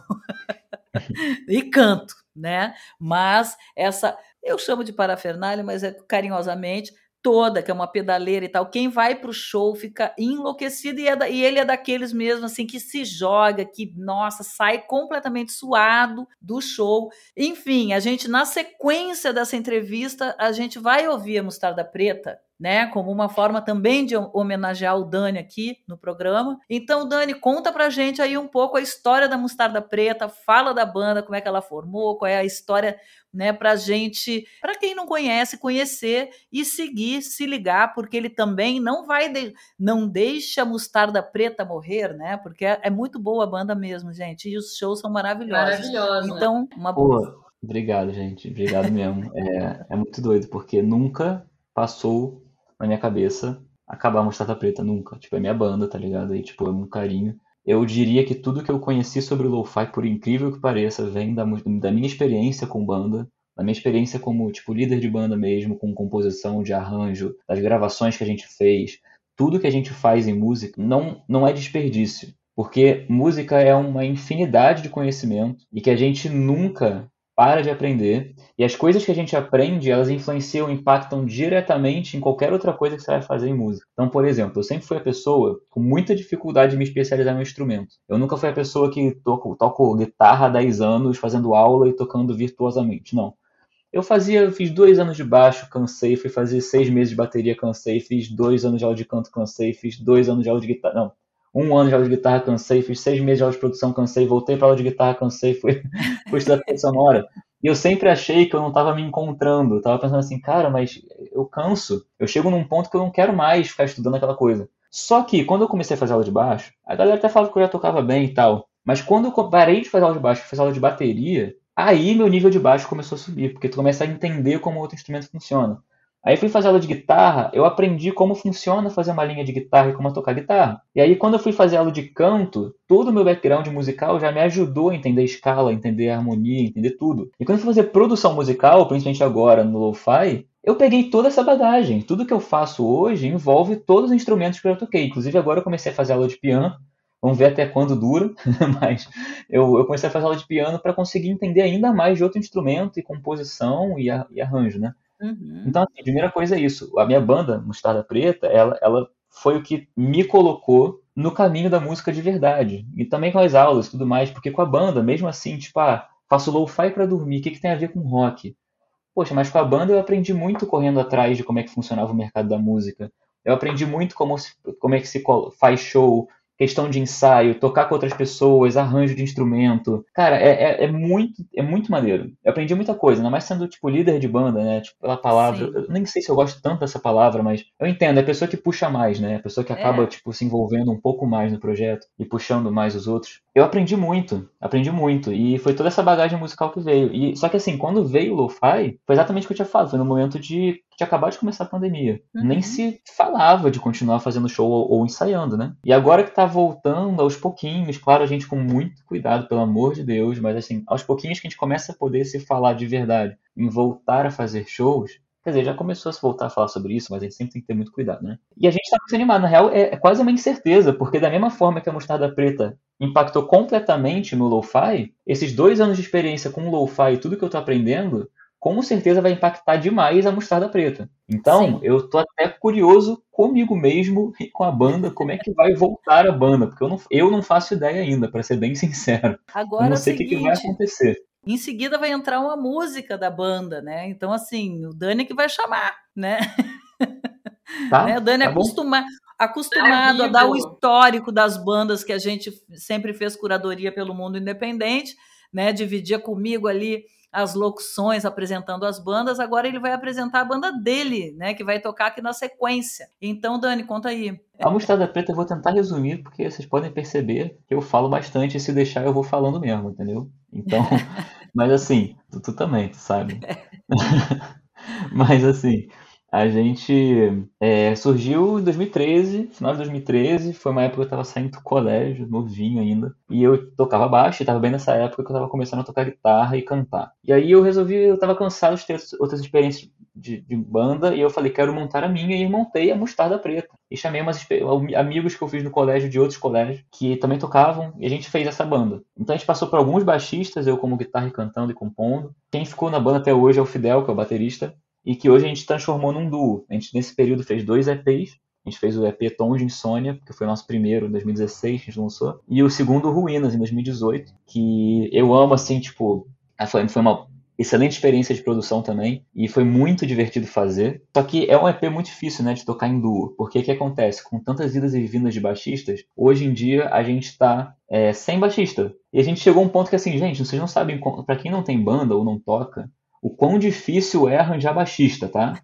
(laughs) e canto, né? Mas essa eu chamo de parafernália, mas é carinhosamente toda, que é uma pedaleira e tal. Quem vai para o show fica enlouquecido e, é da, e, ele é daqueles mesmo assim que se joga, que nossa, sai completamente suado do show. Enfim, a gente na sequência dessa entrevista, a gente vai ouvir a Mostarda Preta, né, como uma forma também de homenagear o Dani aqui no programa. Então, Dani, conta pra gente aí um pouco a história da Mostarda Preta, fala da banda, como é que ela formou, qual é a história, né, pra gente, para quem não conhece, conhecer e seguir, se ligar, porque ele também não vai de, não deixa a Mostarda Preta morrer, né? Porque é, é, muito boa a banda mesmo, gente, e os shows são maravilhosos. Maravilhoso. Então, uma Pô, obrigado, gente. Obrigado mesmo. é, é muito doido porque nunca passou na minha cabeça acabar Mostarda Preta nunca. Tipo, é minha banda, tá ligado? E, tipo, é um carinho. Eu diria que tudo que eu conheci sobre o lo-fi, por incrível que pareça, vem da, da minha experiência com banda, da minha experiência como, tipo, líder de banda mesmo, com composição de arranjo, das gravações que a gente fez. Tudo que a gente faz em música não, não é desperdício. Porque música é uma infinidade de conhecimento e que a gente nunca para de aprender. E as coisas que a gente aprende, elas influenciam, impactam diretamente em qualquer outra coisa que você vai fazer em música. Então, por exemplo, eu sempre fui a pessoa com muita dificuldade de me especializar no instrumento. Eu nunca fui a pessoa que toco, toco guitarra há 10 anos, fazendo aula e tocando virtuosamente. Não. Eu fazia, fiz dois anos de baixo, cansei, fui fazer seis meses de bateria, cansei, fiz dois anos de aula de canto, cansei, fiz dois anos de aula de guitarra. Não, um ano de aula de guitarra, cansei, fiz seis meses de aula de produção, cansei, voltei para aula de guitarra, cansei, fui, (laughs) fui estudar trilha sonora. E eu sempre achei que eu não estava me encontrando. Eu tava pensando assim, cara, mas eu canso. Eu chego num ponto que eu não quero mais ficar estudando aquela coisa. Só que quando eu comecei a fazer aula de baixo, a galera até falava que eu já tocava bem e tal. Mas quando eu parei de fazer aula de baixo fazer aula de bateria, aí meu nível de baixo começou a subir, porque tu começa a entender como outro instrumento funciona. Aí fui fazer aula de guitarra, eu aprendi como funciona fazer uma linha de guitarra e como tocar guitarra. E aí quando eu fui fazer aula de canto, todo o meu background musical já me ajudou a entender a escala, entender a harmonia, entender tudo. E quando eu fui fazer produção musical, principalmente agora no lo-fi, eu peguei toda essa bagagem. Tudo que eu faço hoje envolve todos os instrumentos que eu toquei. Inclusive agora eu comecei a fazer aula de piano. Vamos ver até quando dura, (laughs) mas eu, eu comecei a fazer aula de piano para conseguir entender ainda mais de outro instrumento e composição e, a, e arranjo, né? Uhum. Então, assim, a primeira coisa é isso. A minha banda, Mostarda Preta, ela, ela foi o que me colocou no caminho da música de verdade. E também com as aulas e tudo mais, porque com a banda, mesmo assim, tipo, ah, faço lo-fi para dormir, o que, que tem a ver com rock? Poxa, mas com a banda eu aprendi muito correndo atrás de como é que funcionava o mercado da música. Eu aprendi muito como, se, como é que se faz show, questão de ensaio, tocar com outras pessoas, arranjo de instrumento. Cara, é, é, é, muito, é muito maneiro. Eu aprendi muita coisa, ainda mais sendo, tipo, líder de banda, né? Tipo, pela palavra. Sim. Eu nem sei se eu gosto tanto dessa palavra, mas eu entendo, é a pessoa que puxa mais, né? A pessoa que acaba, é. tipo, se envolvendo um pouco mais no projeto e puxando mais os outros. Eu aprendi muito, aprendi muito. E foi toda essa bagagem musical que veio. E Só que assim, quando veio o Lo-Fi, foi exatamente o que eu tinha falado. Foi no momento de tinha acabado de começar a pandemia. Uhum. Nem se falava de continuar fazendo show ou, ou, ensaiando, né? E agora que tá voltando aos pouquinhos, claro, a gente com muito cuidado, pelo amor de Deus, mas assim, aos pouquinhos que a gente começa a poder se falar de verdade em voltar a fazer shows, Quer dizer, já começou a se voltar a falar sobre isso, mas a gente sempre tem que ter muito cuidado, né? E a gente está muito animado. Na real, é, é, quase uma incerteza, porque da mesma forma que a mostarda preta impactou completamente no lo-fi, esses dois anos de experiência com lo-fi e tudo que eu estou aprendendo, com certeza vai impactar demais a mostarda preta. Então, Sim. eu tô até curioso comigo mesmo e com a banda, como é que vai voltar a banda, porque eu não, eu não faço ideia ainda, para ser bem (laughs) sincero. Agora eu não sei o que, que vai acontecer. Em seguida vai entrar uma música da banda, né? Então, assim, o Dani que vai chamar, né? Tá, (laughs) né? O Dani tá acostuma, acostumado a dar o histórico das bandas que a gente sempre fez curadoria pelo mundo independente, né? Dividia comigo ali as locuções apresentando as bandas, agora ele vai apresentar a banda dele, né, que vai tocar aqui na sequência. Então, Dani, conta aí. A Mostarda Preta eu vou tentar resumir, porque vocês podem perceber que eu falo bastante e se deixar eu vou falando mesmo, entendeu? Então, (laughs) mas assim, tu, tu também, tu sabe. (laughs) (laughs) mas assim, a gente é, surgiu em 2013, final de 2013, foi uma época que eu estava saindo do colégio, novinho ainda, e eu tocava baixo, e estava bem nessa época que eu estava começando a tocar guitarra e cantar. E aí eu resolvi, eu estava cansado de ter outras experiências de, de, banda, e eu falei, quero montar a minha, e montei a Mostarda Preta. E chamei umas amigos que eu fiz no colégio, de outros colégios, que também tocavam, e a gente fez essa banda. Então a gente passou por alguns baixistas, eu como guitarra e cantando e compondo. Quem ficou na banda até hoje é o Fidel, que é o baterista, e que hoje a gente transformou num duo. A gente, nesse período, fez dois EPs. A gente fez o EP Tom de Insônia, que foi o nosso primeiro em 2016, que a gente lançou. E o segundo, Ruínas, em 2018, que eu amo, assim, tipo... Foi uma excelente experiência de produção também, e foi muito divertido fazer. Só que é um EP muito difícil, né, de tocar em duo, porque o que acontece? Com tantas idas e vindas de baixistas, hoje em dia a gente está é, sem baixista. E a gente chegou a um ponto que assim, gente, vocês não sabem, para quem não tem banda ou não toca, o quão difícil é arranjar baixista, tá?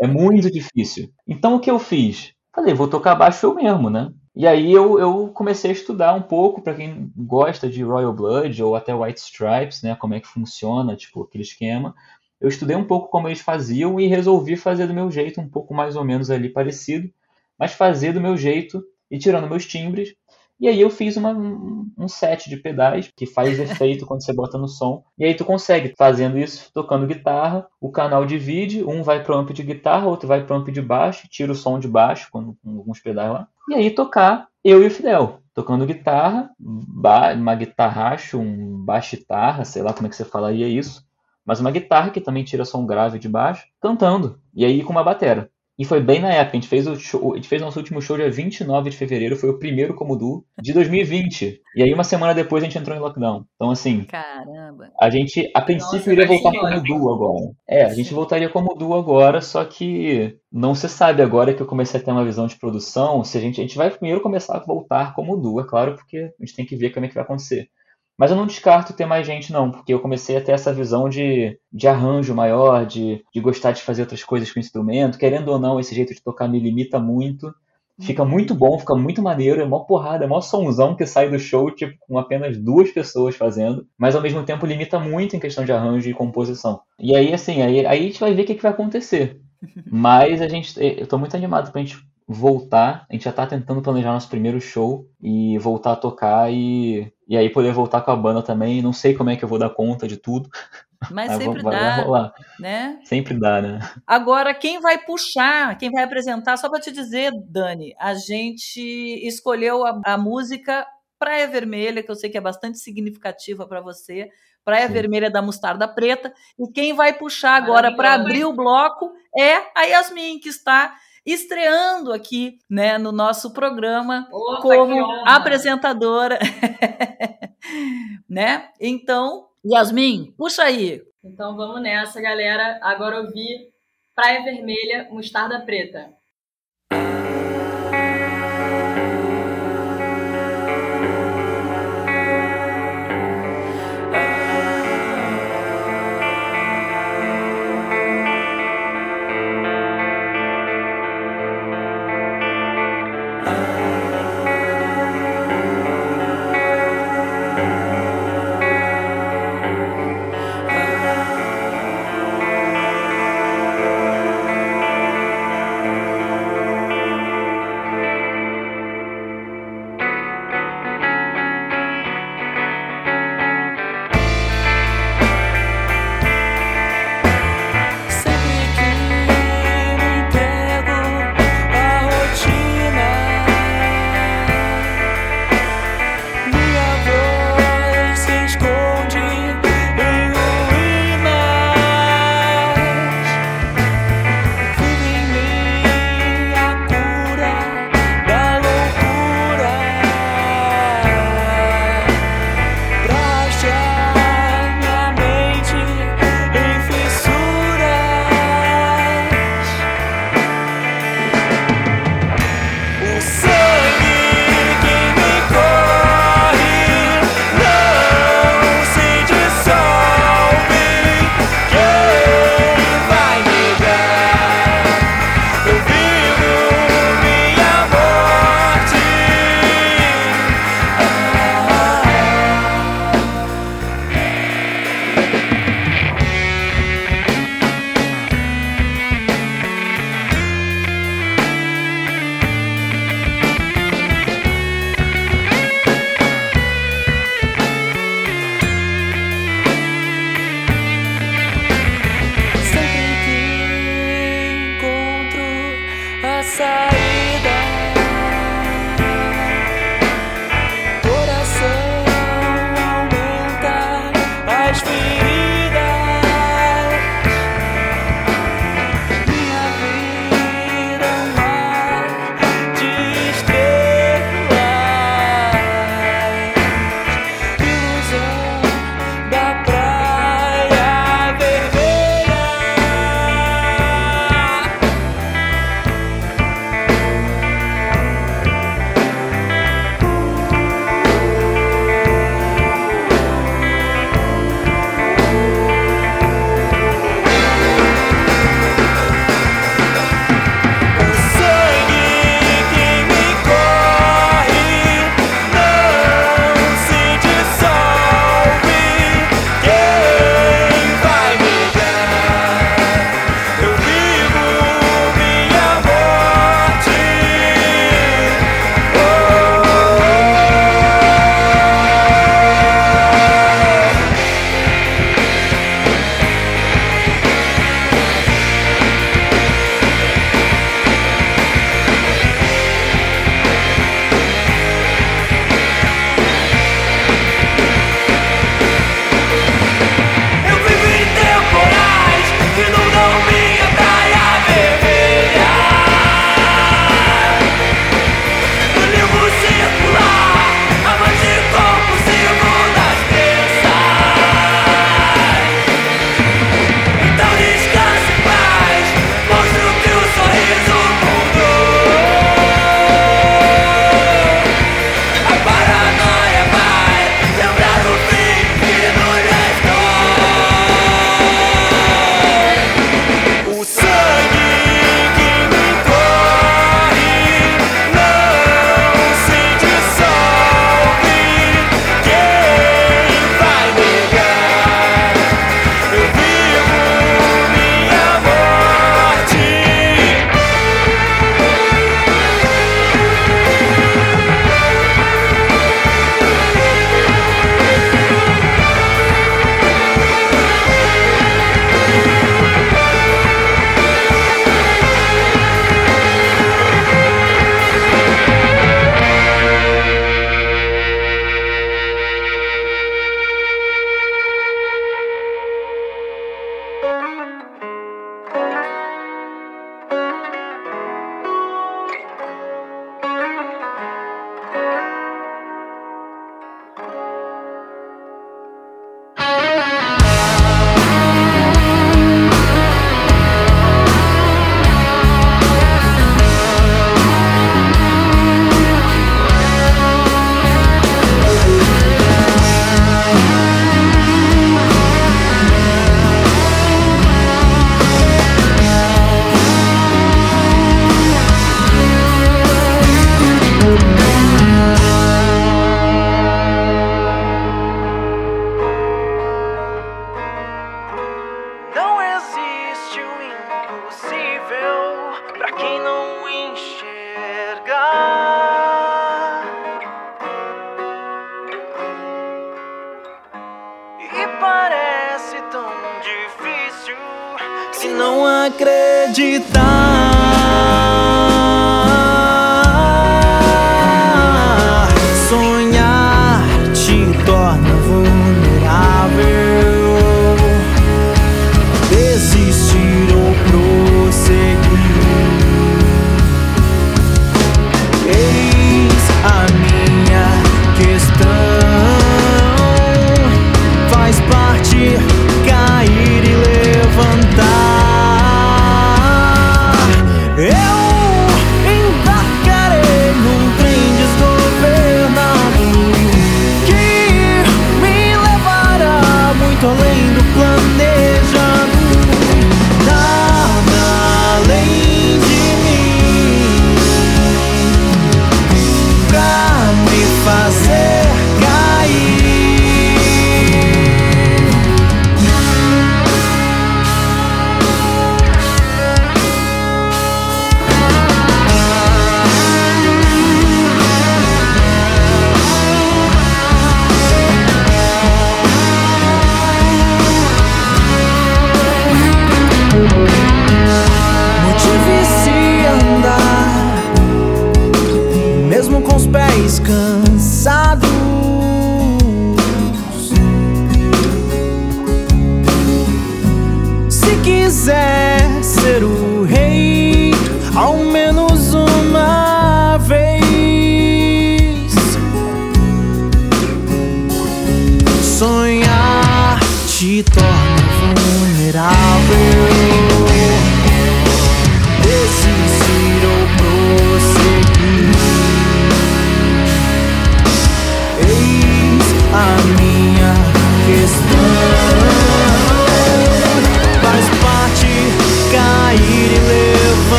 É muito difícil. Então o que eu fiz? Falei, vou tocar baixo eu mesmo, né? E aí eu, eu comecei a estudar um pouco para quem gosta de Royal Blood ou até White Stripes, né? Como é que funciona, tipo, aquele esquema. Eu estudei um pouco como eles faziam e resolvi fazer do meu jeito, um pouco mais ou menos ali parecido, mas fazer do meu jeito e tirando meus timbres e aí eu fiz uma, um set de pedais que faz (laughs) efeito quando você bota no som. E aí tu consegue, fazendo isso, tocando guitarra, o canal divide, um vai pro amp de guitarra, outro vai pro amp de baixo, tira o som de baixo com, com alguns pedais lá. E aí tocar eu e o Fidel, tocando guitarra, uma guitarracho, um baixo-guitarra, sei lá como é que você falaria isso, mas uma guitarra que também tira som grave de baixo, cantando. E aí com uma batera. E foi bem na época, a gente fez o show, a gente fez nosso último show dia 29 de fevereiro, foi o primeiro como duo de 2020. E aí uma semana depois a gente entrou em lockdown. Então assim, caramba. A gente a princípio Nossa, iria voltar como duo agora. É, a gente voltaria como duo agora, só que não se sabe agora que eu comecei a ter uma visão de produção, se a gente a gente vai primeiro começar a voltar como duo, é claro, porque a gente tem que ver como é que vai acontecer. Mas eu não descarto ter mais gente, não, porque eu comecei a ter essa visão de, de arranjo maior, de, de gostar de fazer outras coisas com o instrumento. Querendo ou não, esse jeito de tocar me limita muito. Fica uhum. muito bom, fica muito maneiro, é mó porrada, é mó somzão que sai do show, tipo, com apenas duas pessoas fazendo, mas ao mesmo tempo limita muito em questão de arranjo e composição. E aí, assim, aí, aí a gente vai ver o que, que vai acontecer. (laughs) Mas a gente, eu tô muito animado pra gente voltar. A gente já tá tentando planejar nosso primeiro show e voltar a tocar e, e aí poder voltar com a banda também. Não sei como é que eu vou dar conta de tudo. Mas (laughs) sempre dá, rolar. né? Sempre dá, né? Agora, quem vai puxar, quem vai apresentar, só para te dizer, Dani, a gente escolheu a, a música Praia Vermelha, que eu sei que é bastante significativa para você, Praia Sim. Vermelha da Mostarda Preta, e quem vai puxar agora para abrir o bloco é a Yasmin, que está estreando aqui, né, no nosso programa Opa, como apresentadora, (laughs) né? Então, Yasmin, puxa aí. Então vamos nessa, galera. Agora ouvir Praia Vermelha, Mostarda Preta.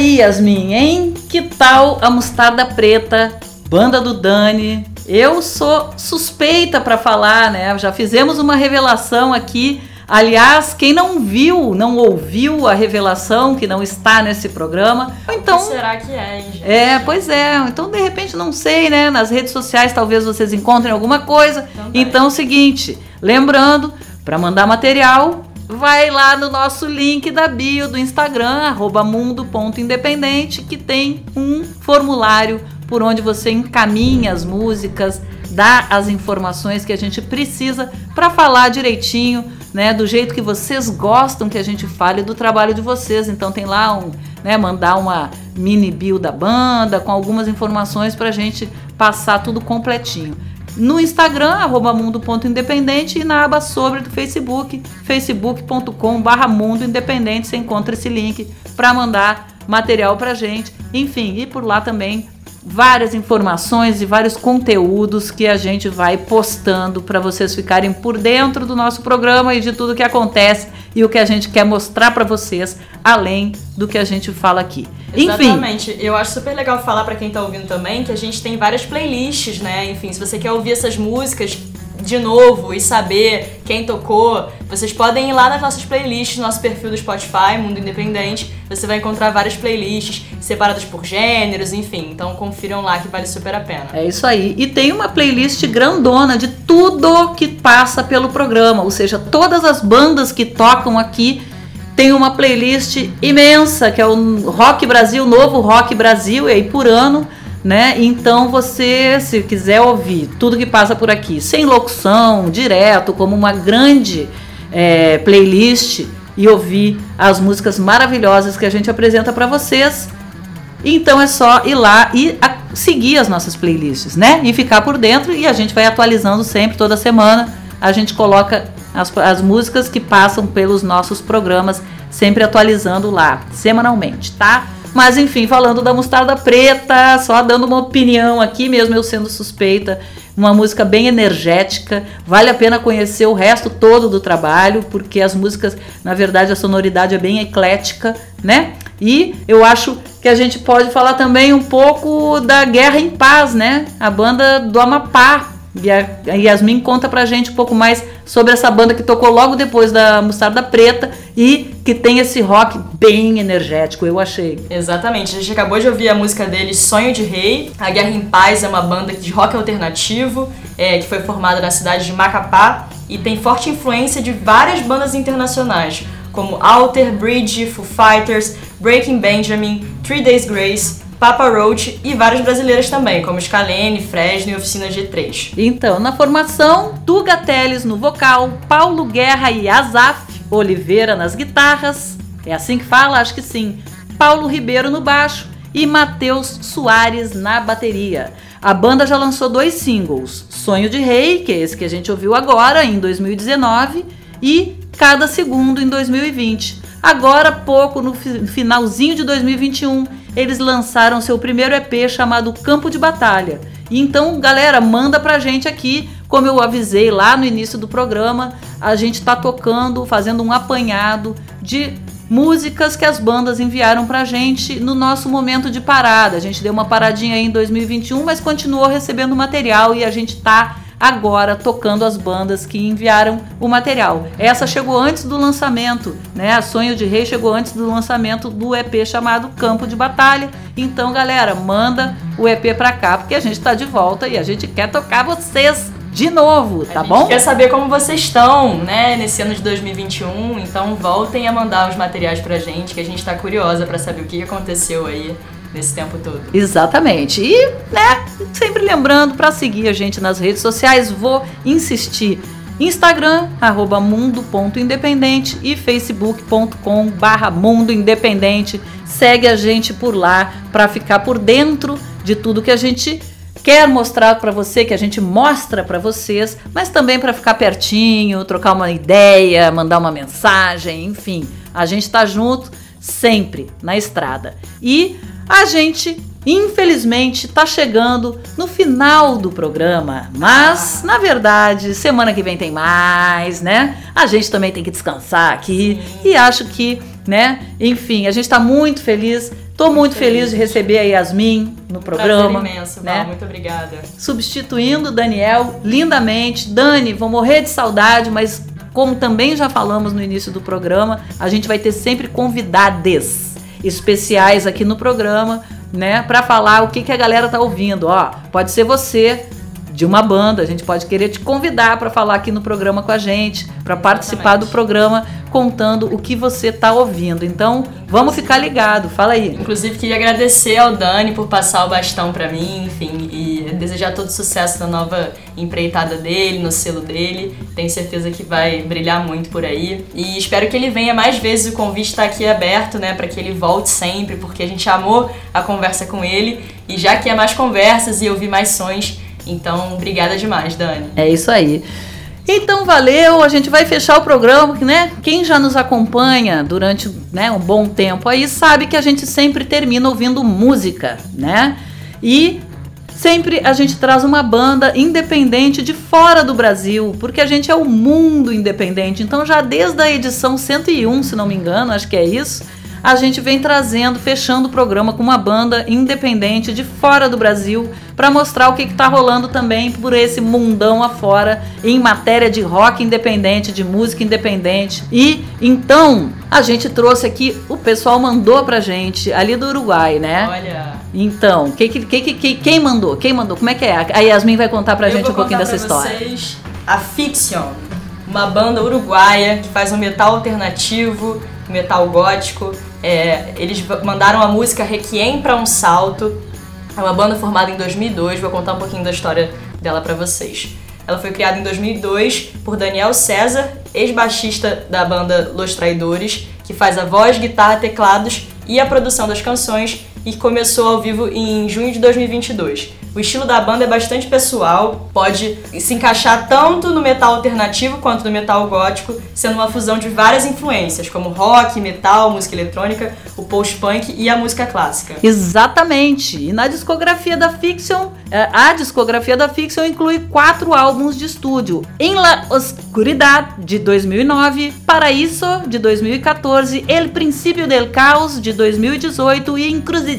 Aí, Yasmin, hein? Que tal a Mostarda Preta, banda do Dani? Eu sou suspeita para falar, né? Já fizemos uma revelação aqui Aliás, quem não viu, não ouviu a revelação que não está nesse programa, então. O que será que é, hein, gente? É, pois é. Então, de repente, não sei, né? Nas redes sociais talvez vocês encontrem alguma coisa. Então, então é o seguinte, lembrando, para mandar material, vai lá no nosso link da bio do Instagram, mundo.independente, que tem um formulário por onde você encaminha as músicas, dá as informações que a gente precisa para falar direitinho né, do jeito que vocês gostam que a gente fale do trabalho de vocês. Então tem lá um, né, mandar uma mini bio da banda com algumas informações para a gente passar tudo completinho. No Instagram, arroba mundo.independente e na aba sobre do Facebook, facebook.com barra mundo independente, você encontra esse link para mandar material para gente. Enfim, e por lá também várias informações e vários conteúdos que a gente vai postando para vocês ficarem por dentro do nosso programa e de tudo que acontece e o que a gente quer mostrar para vocês, além do que a gente fala aqui. Exatamente. Enfim. Eu acho super legal falar para quem tá ouvindo também que a gente tem várias playlists, né? Enfim, se você quer ouvir essas músicas de novo e saber quem tocou, vocês podem ir lá nas nossas playlists, no nosso perfil do Spotify, Mundo Independente. Você vai encontrar várias playlists separadas por gêneros, enfim. Então confiram lá que vale super a pena. É isso aí. E tem uma playlist grandona de tudo que passa pelo programa, ou seja, todas as bandas que tocam aqui tem uma playlist imensa, que é o Rock Brasil, novo Rock Brasil, e aí por ano né? Então você, se quiser ouvir tudo que passa por aqui, sem locução, direto, como uma grande é, playlist e ouvir as músicas maravilhosas que a gente apresenta para vocês, então é só ir lá e seguir as nossas playlists, né? E ficar por dentro e a gente vai atualizando sempre, toda semana. A gente coloca as, as músicas que passam pelos nossos programas, sempre atualizando lá, semanalmente, tá? Mas enfim, falando da Mostarda Preta, só dando uma opinião aqui, mesmo eu sendo suspeita, uma música bem energética, vale a pena conhecer o resto todo do trabalho, porque as músicas, na verdade, a sonoridade é bem eclética, né? E eu acho que a gente pode falar também um pouco da Guerra em Paz, né? A banda do Amapá, e a Yasmin conta pra gente um pouco mais sobre essa banda que tocou logo depois da Mostarda Preta e que tem esse rock bem energético, eu achei. Exatamente, a gente acabou de ouvir a música deles, Sonho de Rei. A Guerra em Paz é uma banda de rock alternativo é, que foi formada na cidade de Macapá e tem forte influência de várias bandas internacionais, como Alter Bridge, Foo Fighters, Breaking Benjamin, Three Days Grace, Papa Roach e várias brasileiras também, como Scalene, Fresno e Oficina G3. Então, na formação, Tuga Teles no vocal, Paulo Guerra e Azaf Oliveira nas guitarras, é assim que fala? Acho que sim. Paulo Ribeiro no baixo e Matheus Soares na bateria. A banda já lançou dois singles: Sonho de Rei, que é esse que a gente ouviu agora, em 2019, e Cada Segundo em 2020. Agora, pouco no finalzinho de 2021, eles lançaram seu primeiro EP chamado Campo de Batalha. E então, galera, manda pra gente aqui, como eu avisei lá no início do programa, a gente tá tocando, fazendo um apanhado de músicas que as bandas enviaram pra gente no nosso momento de parada. A gente deu uma paradinha aí em 2021, mas continuou recebendo material e a gente tá agora tocando as bandas que enviaram o material. Essa chegou antes do lançamento, né? A Sonho de Rei chegou antes do lançamento do EP chamado Campo de Batalha. Então, galera, manda o EP pra cá, porque a gente tá de volta e a gente quer tocar vocês de novo, tá bom? Quer saber como vocês estão, né, nesse ano de 2021? Então voltem a mandar os materiais pra gente, que a gente tá curiosa para saber o que aconteceu aí nesse tempo todo. Exatamente. E, né, sempre lembrando para seguir a gente nas redes sociais, vou insistir. Instagram, arroba mundo.independente e facebook.com barra mundo independente. Segue a gente por lá para ficar por dentro de tudo que a gente quer mostrar para você, que a gente mostra para vocês, mas também para ficar pertinho, trocar uma ideia, mandar uma mensagem, enfim. A gente está junto sempre na estrada. E a gente, infelizmente, está chegando no final do programa, mas na verdade, semana que vem tem mais, né? A gente também tem que descansar aqui e acho que, né? Enfim, a gente está muito feliz Tô muito feliz de receber a Yasmin no programa. Prazer imenso, né? Val, muito obrigada. Substituindo o Daniel lindamente. Dani, vou morrer de saudade, mas como também já falamos no início do programa, a gente vai ter sempre convidades especiais aqui no programa, né, para falar o que, que a galera tá ouvindo. Ó, pode ser você de uma banda, a gente pode querer te convidar para falar aqui no programa com a gente, para participar do programa contando o que você tá ouvindo. Então, vamos ficar ligado. Fala aí. Inclusive, queria agradecer ao Dani por passar o bastão para mim, enfim, e desejar todo sucesso na nova empreitada dele, no selo dele. Tenho certeza que vai brilhar muito por aí. E espero que ele venha mais vezes. O convite está aqui aberto, né, para que ele volte sempre, porque a gente amou a conversa com ele e já quer mais conversas e ouvir mais sons. Então, obrigada demais, Dani. É isso aí. Então valeu, a gente vai fechar o programa, né? Quem já nos acompanha durante né, um bom tempo aí sabe que a gente sempre termina ouvindo música, né? E sempre a gente traz uma banda independente de fora do Brasil, porque a gente é o mundo independente. Então já desde a edição 101, se não me engano, acho que é isso, a gente vem trazendo, fechando o programa com uma banda independente de fora do Brasil para mostrar o que está rolando também por esse mundão afora em matéria de rock independente, de música independente. E então a gente trouxe aqui, o pessoal mandou pra gente ali do Uruguai, né? Olha. Então, que, que, que, que, quem mandou? Quem mandou? Como é que é? A Yasmin vai contar pra Eu gente um pouquinho dessa história. Vocês a Fiction, uma banda uruguaia que faz um metal alternativo, metal gótico. É, eles mandaram a música Requiem para um Salto. É uma banda formada em 2002. Vou contar um pouquinho da história dela para vocês. Ela foi criada em 2002 por Daniel César, ex-baixista da banda Los Traidores, que faz a voz, guitarra, teclados e a produção das canções e começou ao vivo em junho de 2022. O estilo da banda é bastante pessoal, pode se encaixar tanto no metal alternativo quanto no metal gótico, sendo uma fusão de várias influências, como rock, metal, música eletrônica, o post-punk e a música clássica. Exatamente. E na discografia da Fiction, eh, a discografia da Fiction inclui quatro álbuns de estúdio: Em la Oscuridad de 2009, Paraíso de 2014, El Princípio del Caos de 2018 e Encruzilhada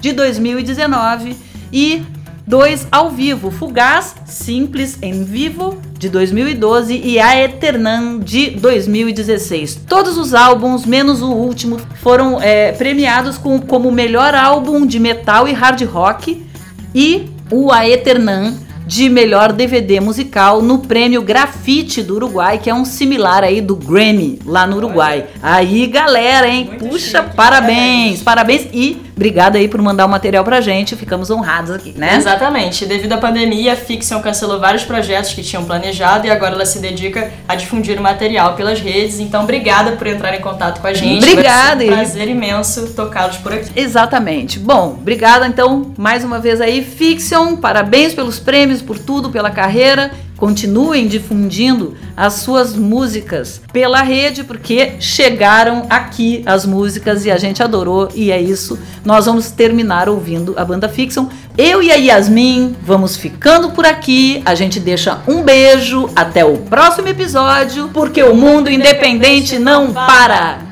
de 2019 e dois ao vivo, Fugaz, Simples em Vivo de 2012 e A Eternan de 2016. Todos os álbuns, menos o último, foram é, premiados com, como melhor álbum de metal e hard rock e o A Eternan de melhor DVD musical no prêmio Grafite do Uruguai, que é um similar aí do Grammy lá no Uruguai. Aí, galera, hein? Muito Puxa, chique, parabéns, parabéns e obrigada aí por mandar o material pra gente. Ficamos honrados aqui, né? Exatamente. Devido à pandemia, a Fiction cancelou vários projetos que tinham planejado e agora ela se dedica a difundir o material pelas redes. Então, obrigada por entrar em contato com a gente. Obrigada, ser um prazer imenso tocá-los por aqui. Exatamente. Bom, obrigada então mais uma vez aí, Fiction. Parabéns pelos prêmios, por tudo, pela carreira. Continuem difundindo as suas músicas pela rede, porque chegaram aqui as músicas e a gente adorou. E é isso. Nós vamos terminar ouvindo a banda Fiction. Eu e a Yasmin vamos ficando por aqui. A gente deixa um beijo. Até o próximo episódio, porque o mundo independente não para.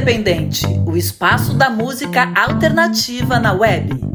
Independente, o espaço da música alternativa na web.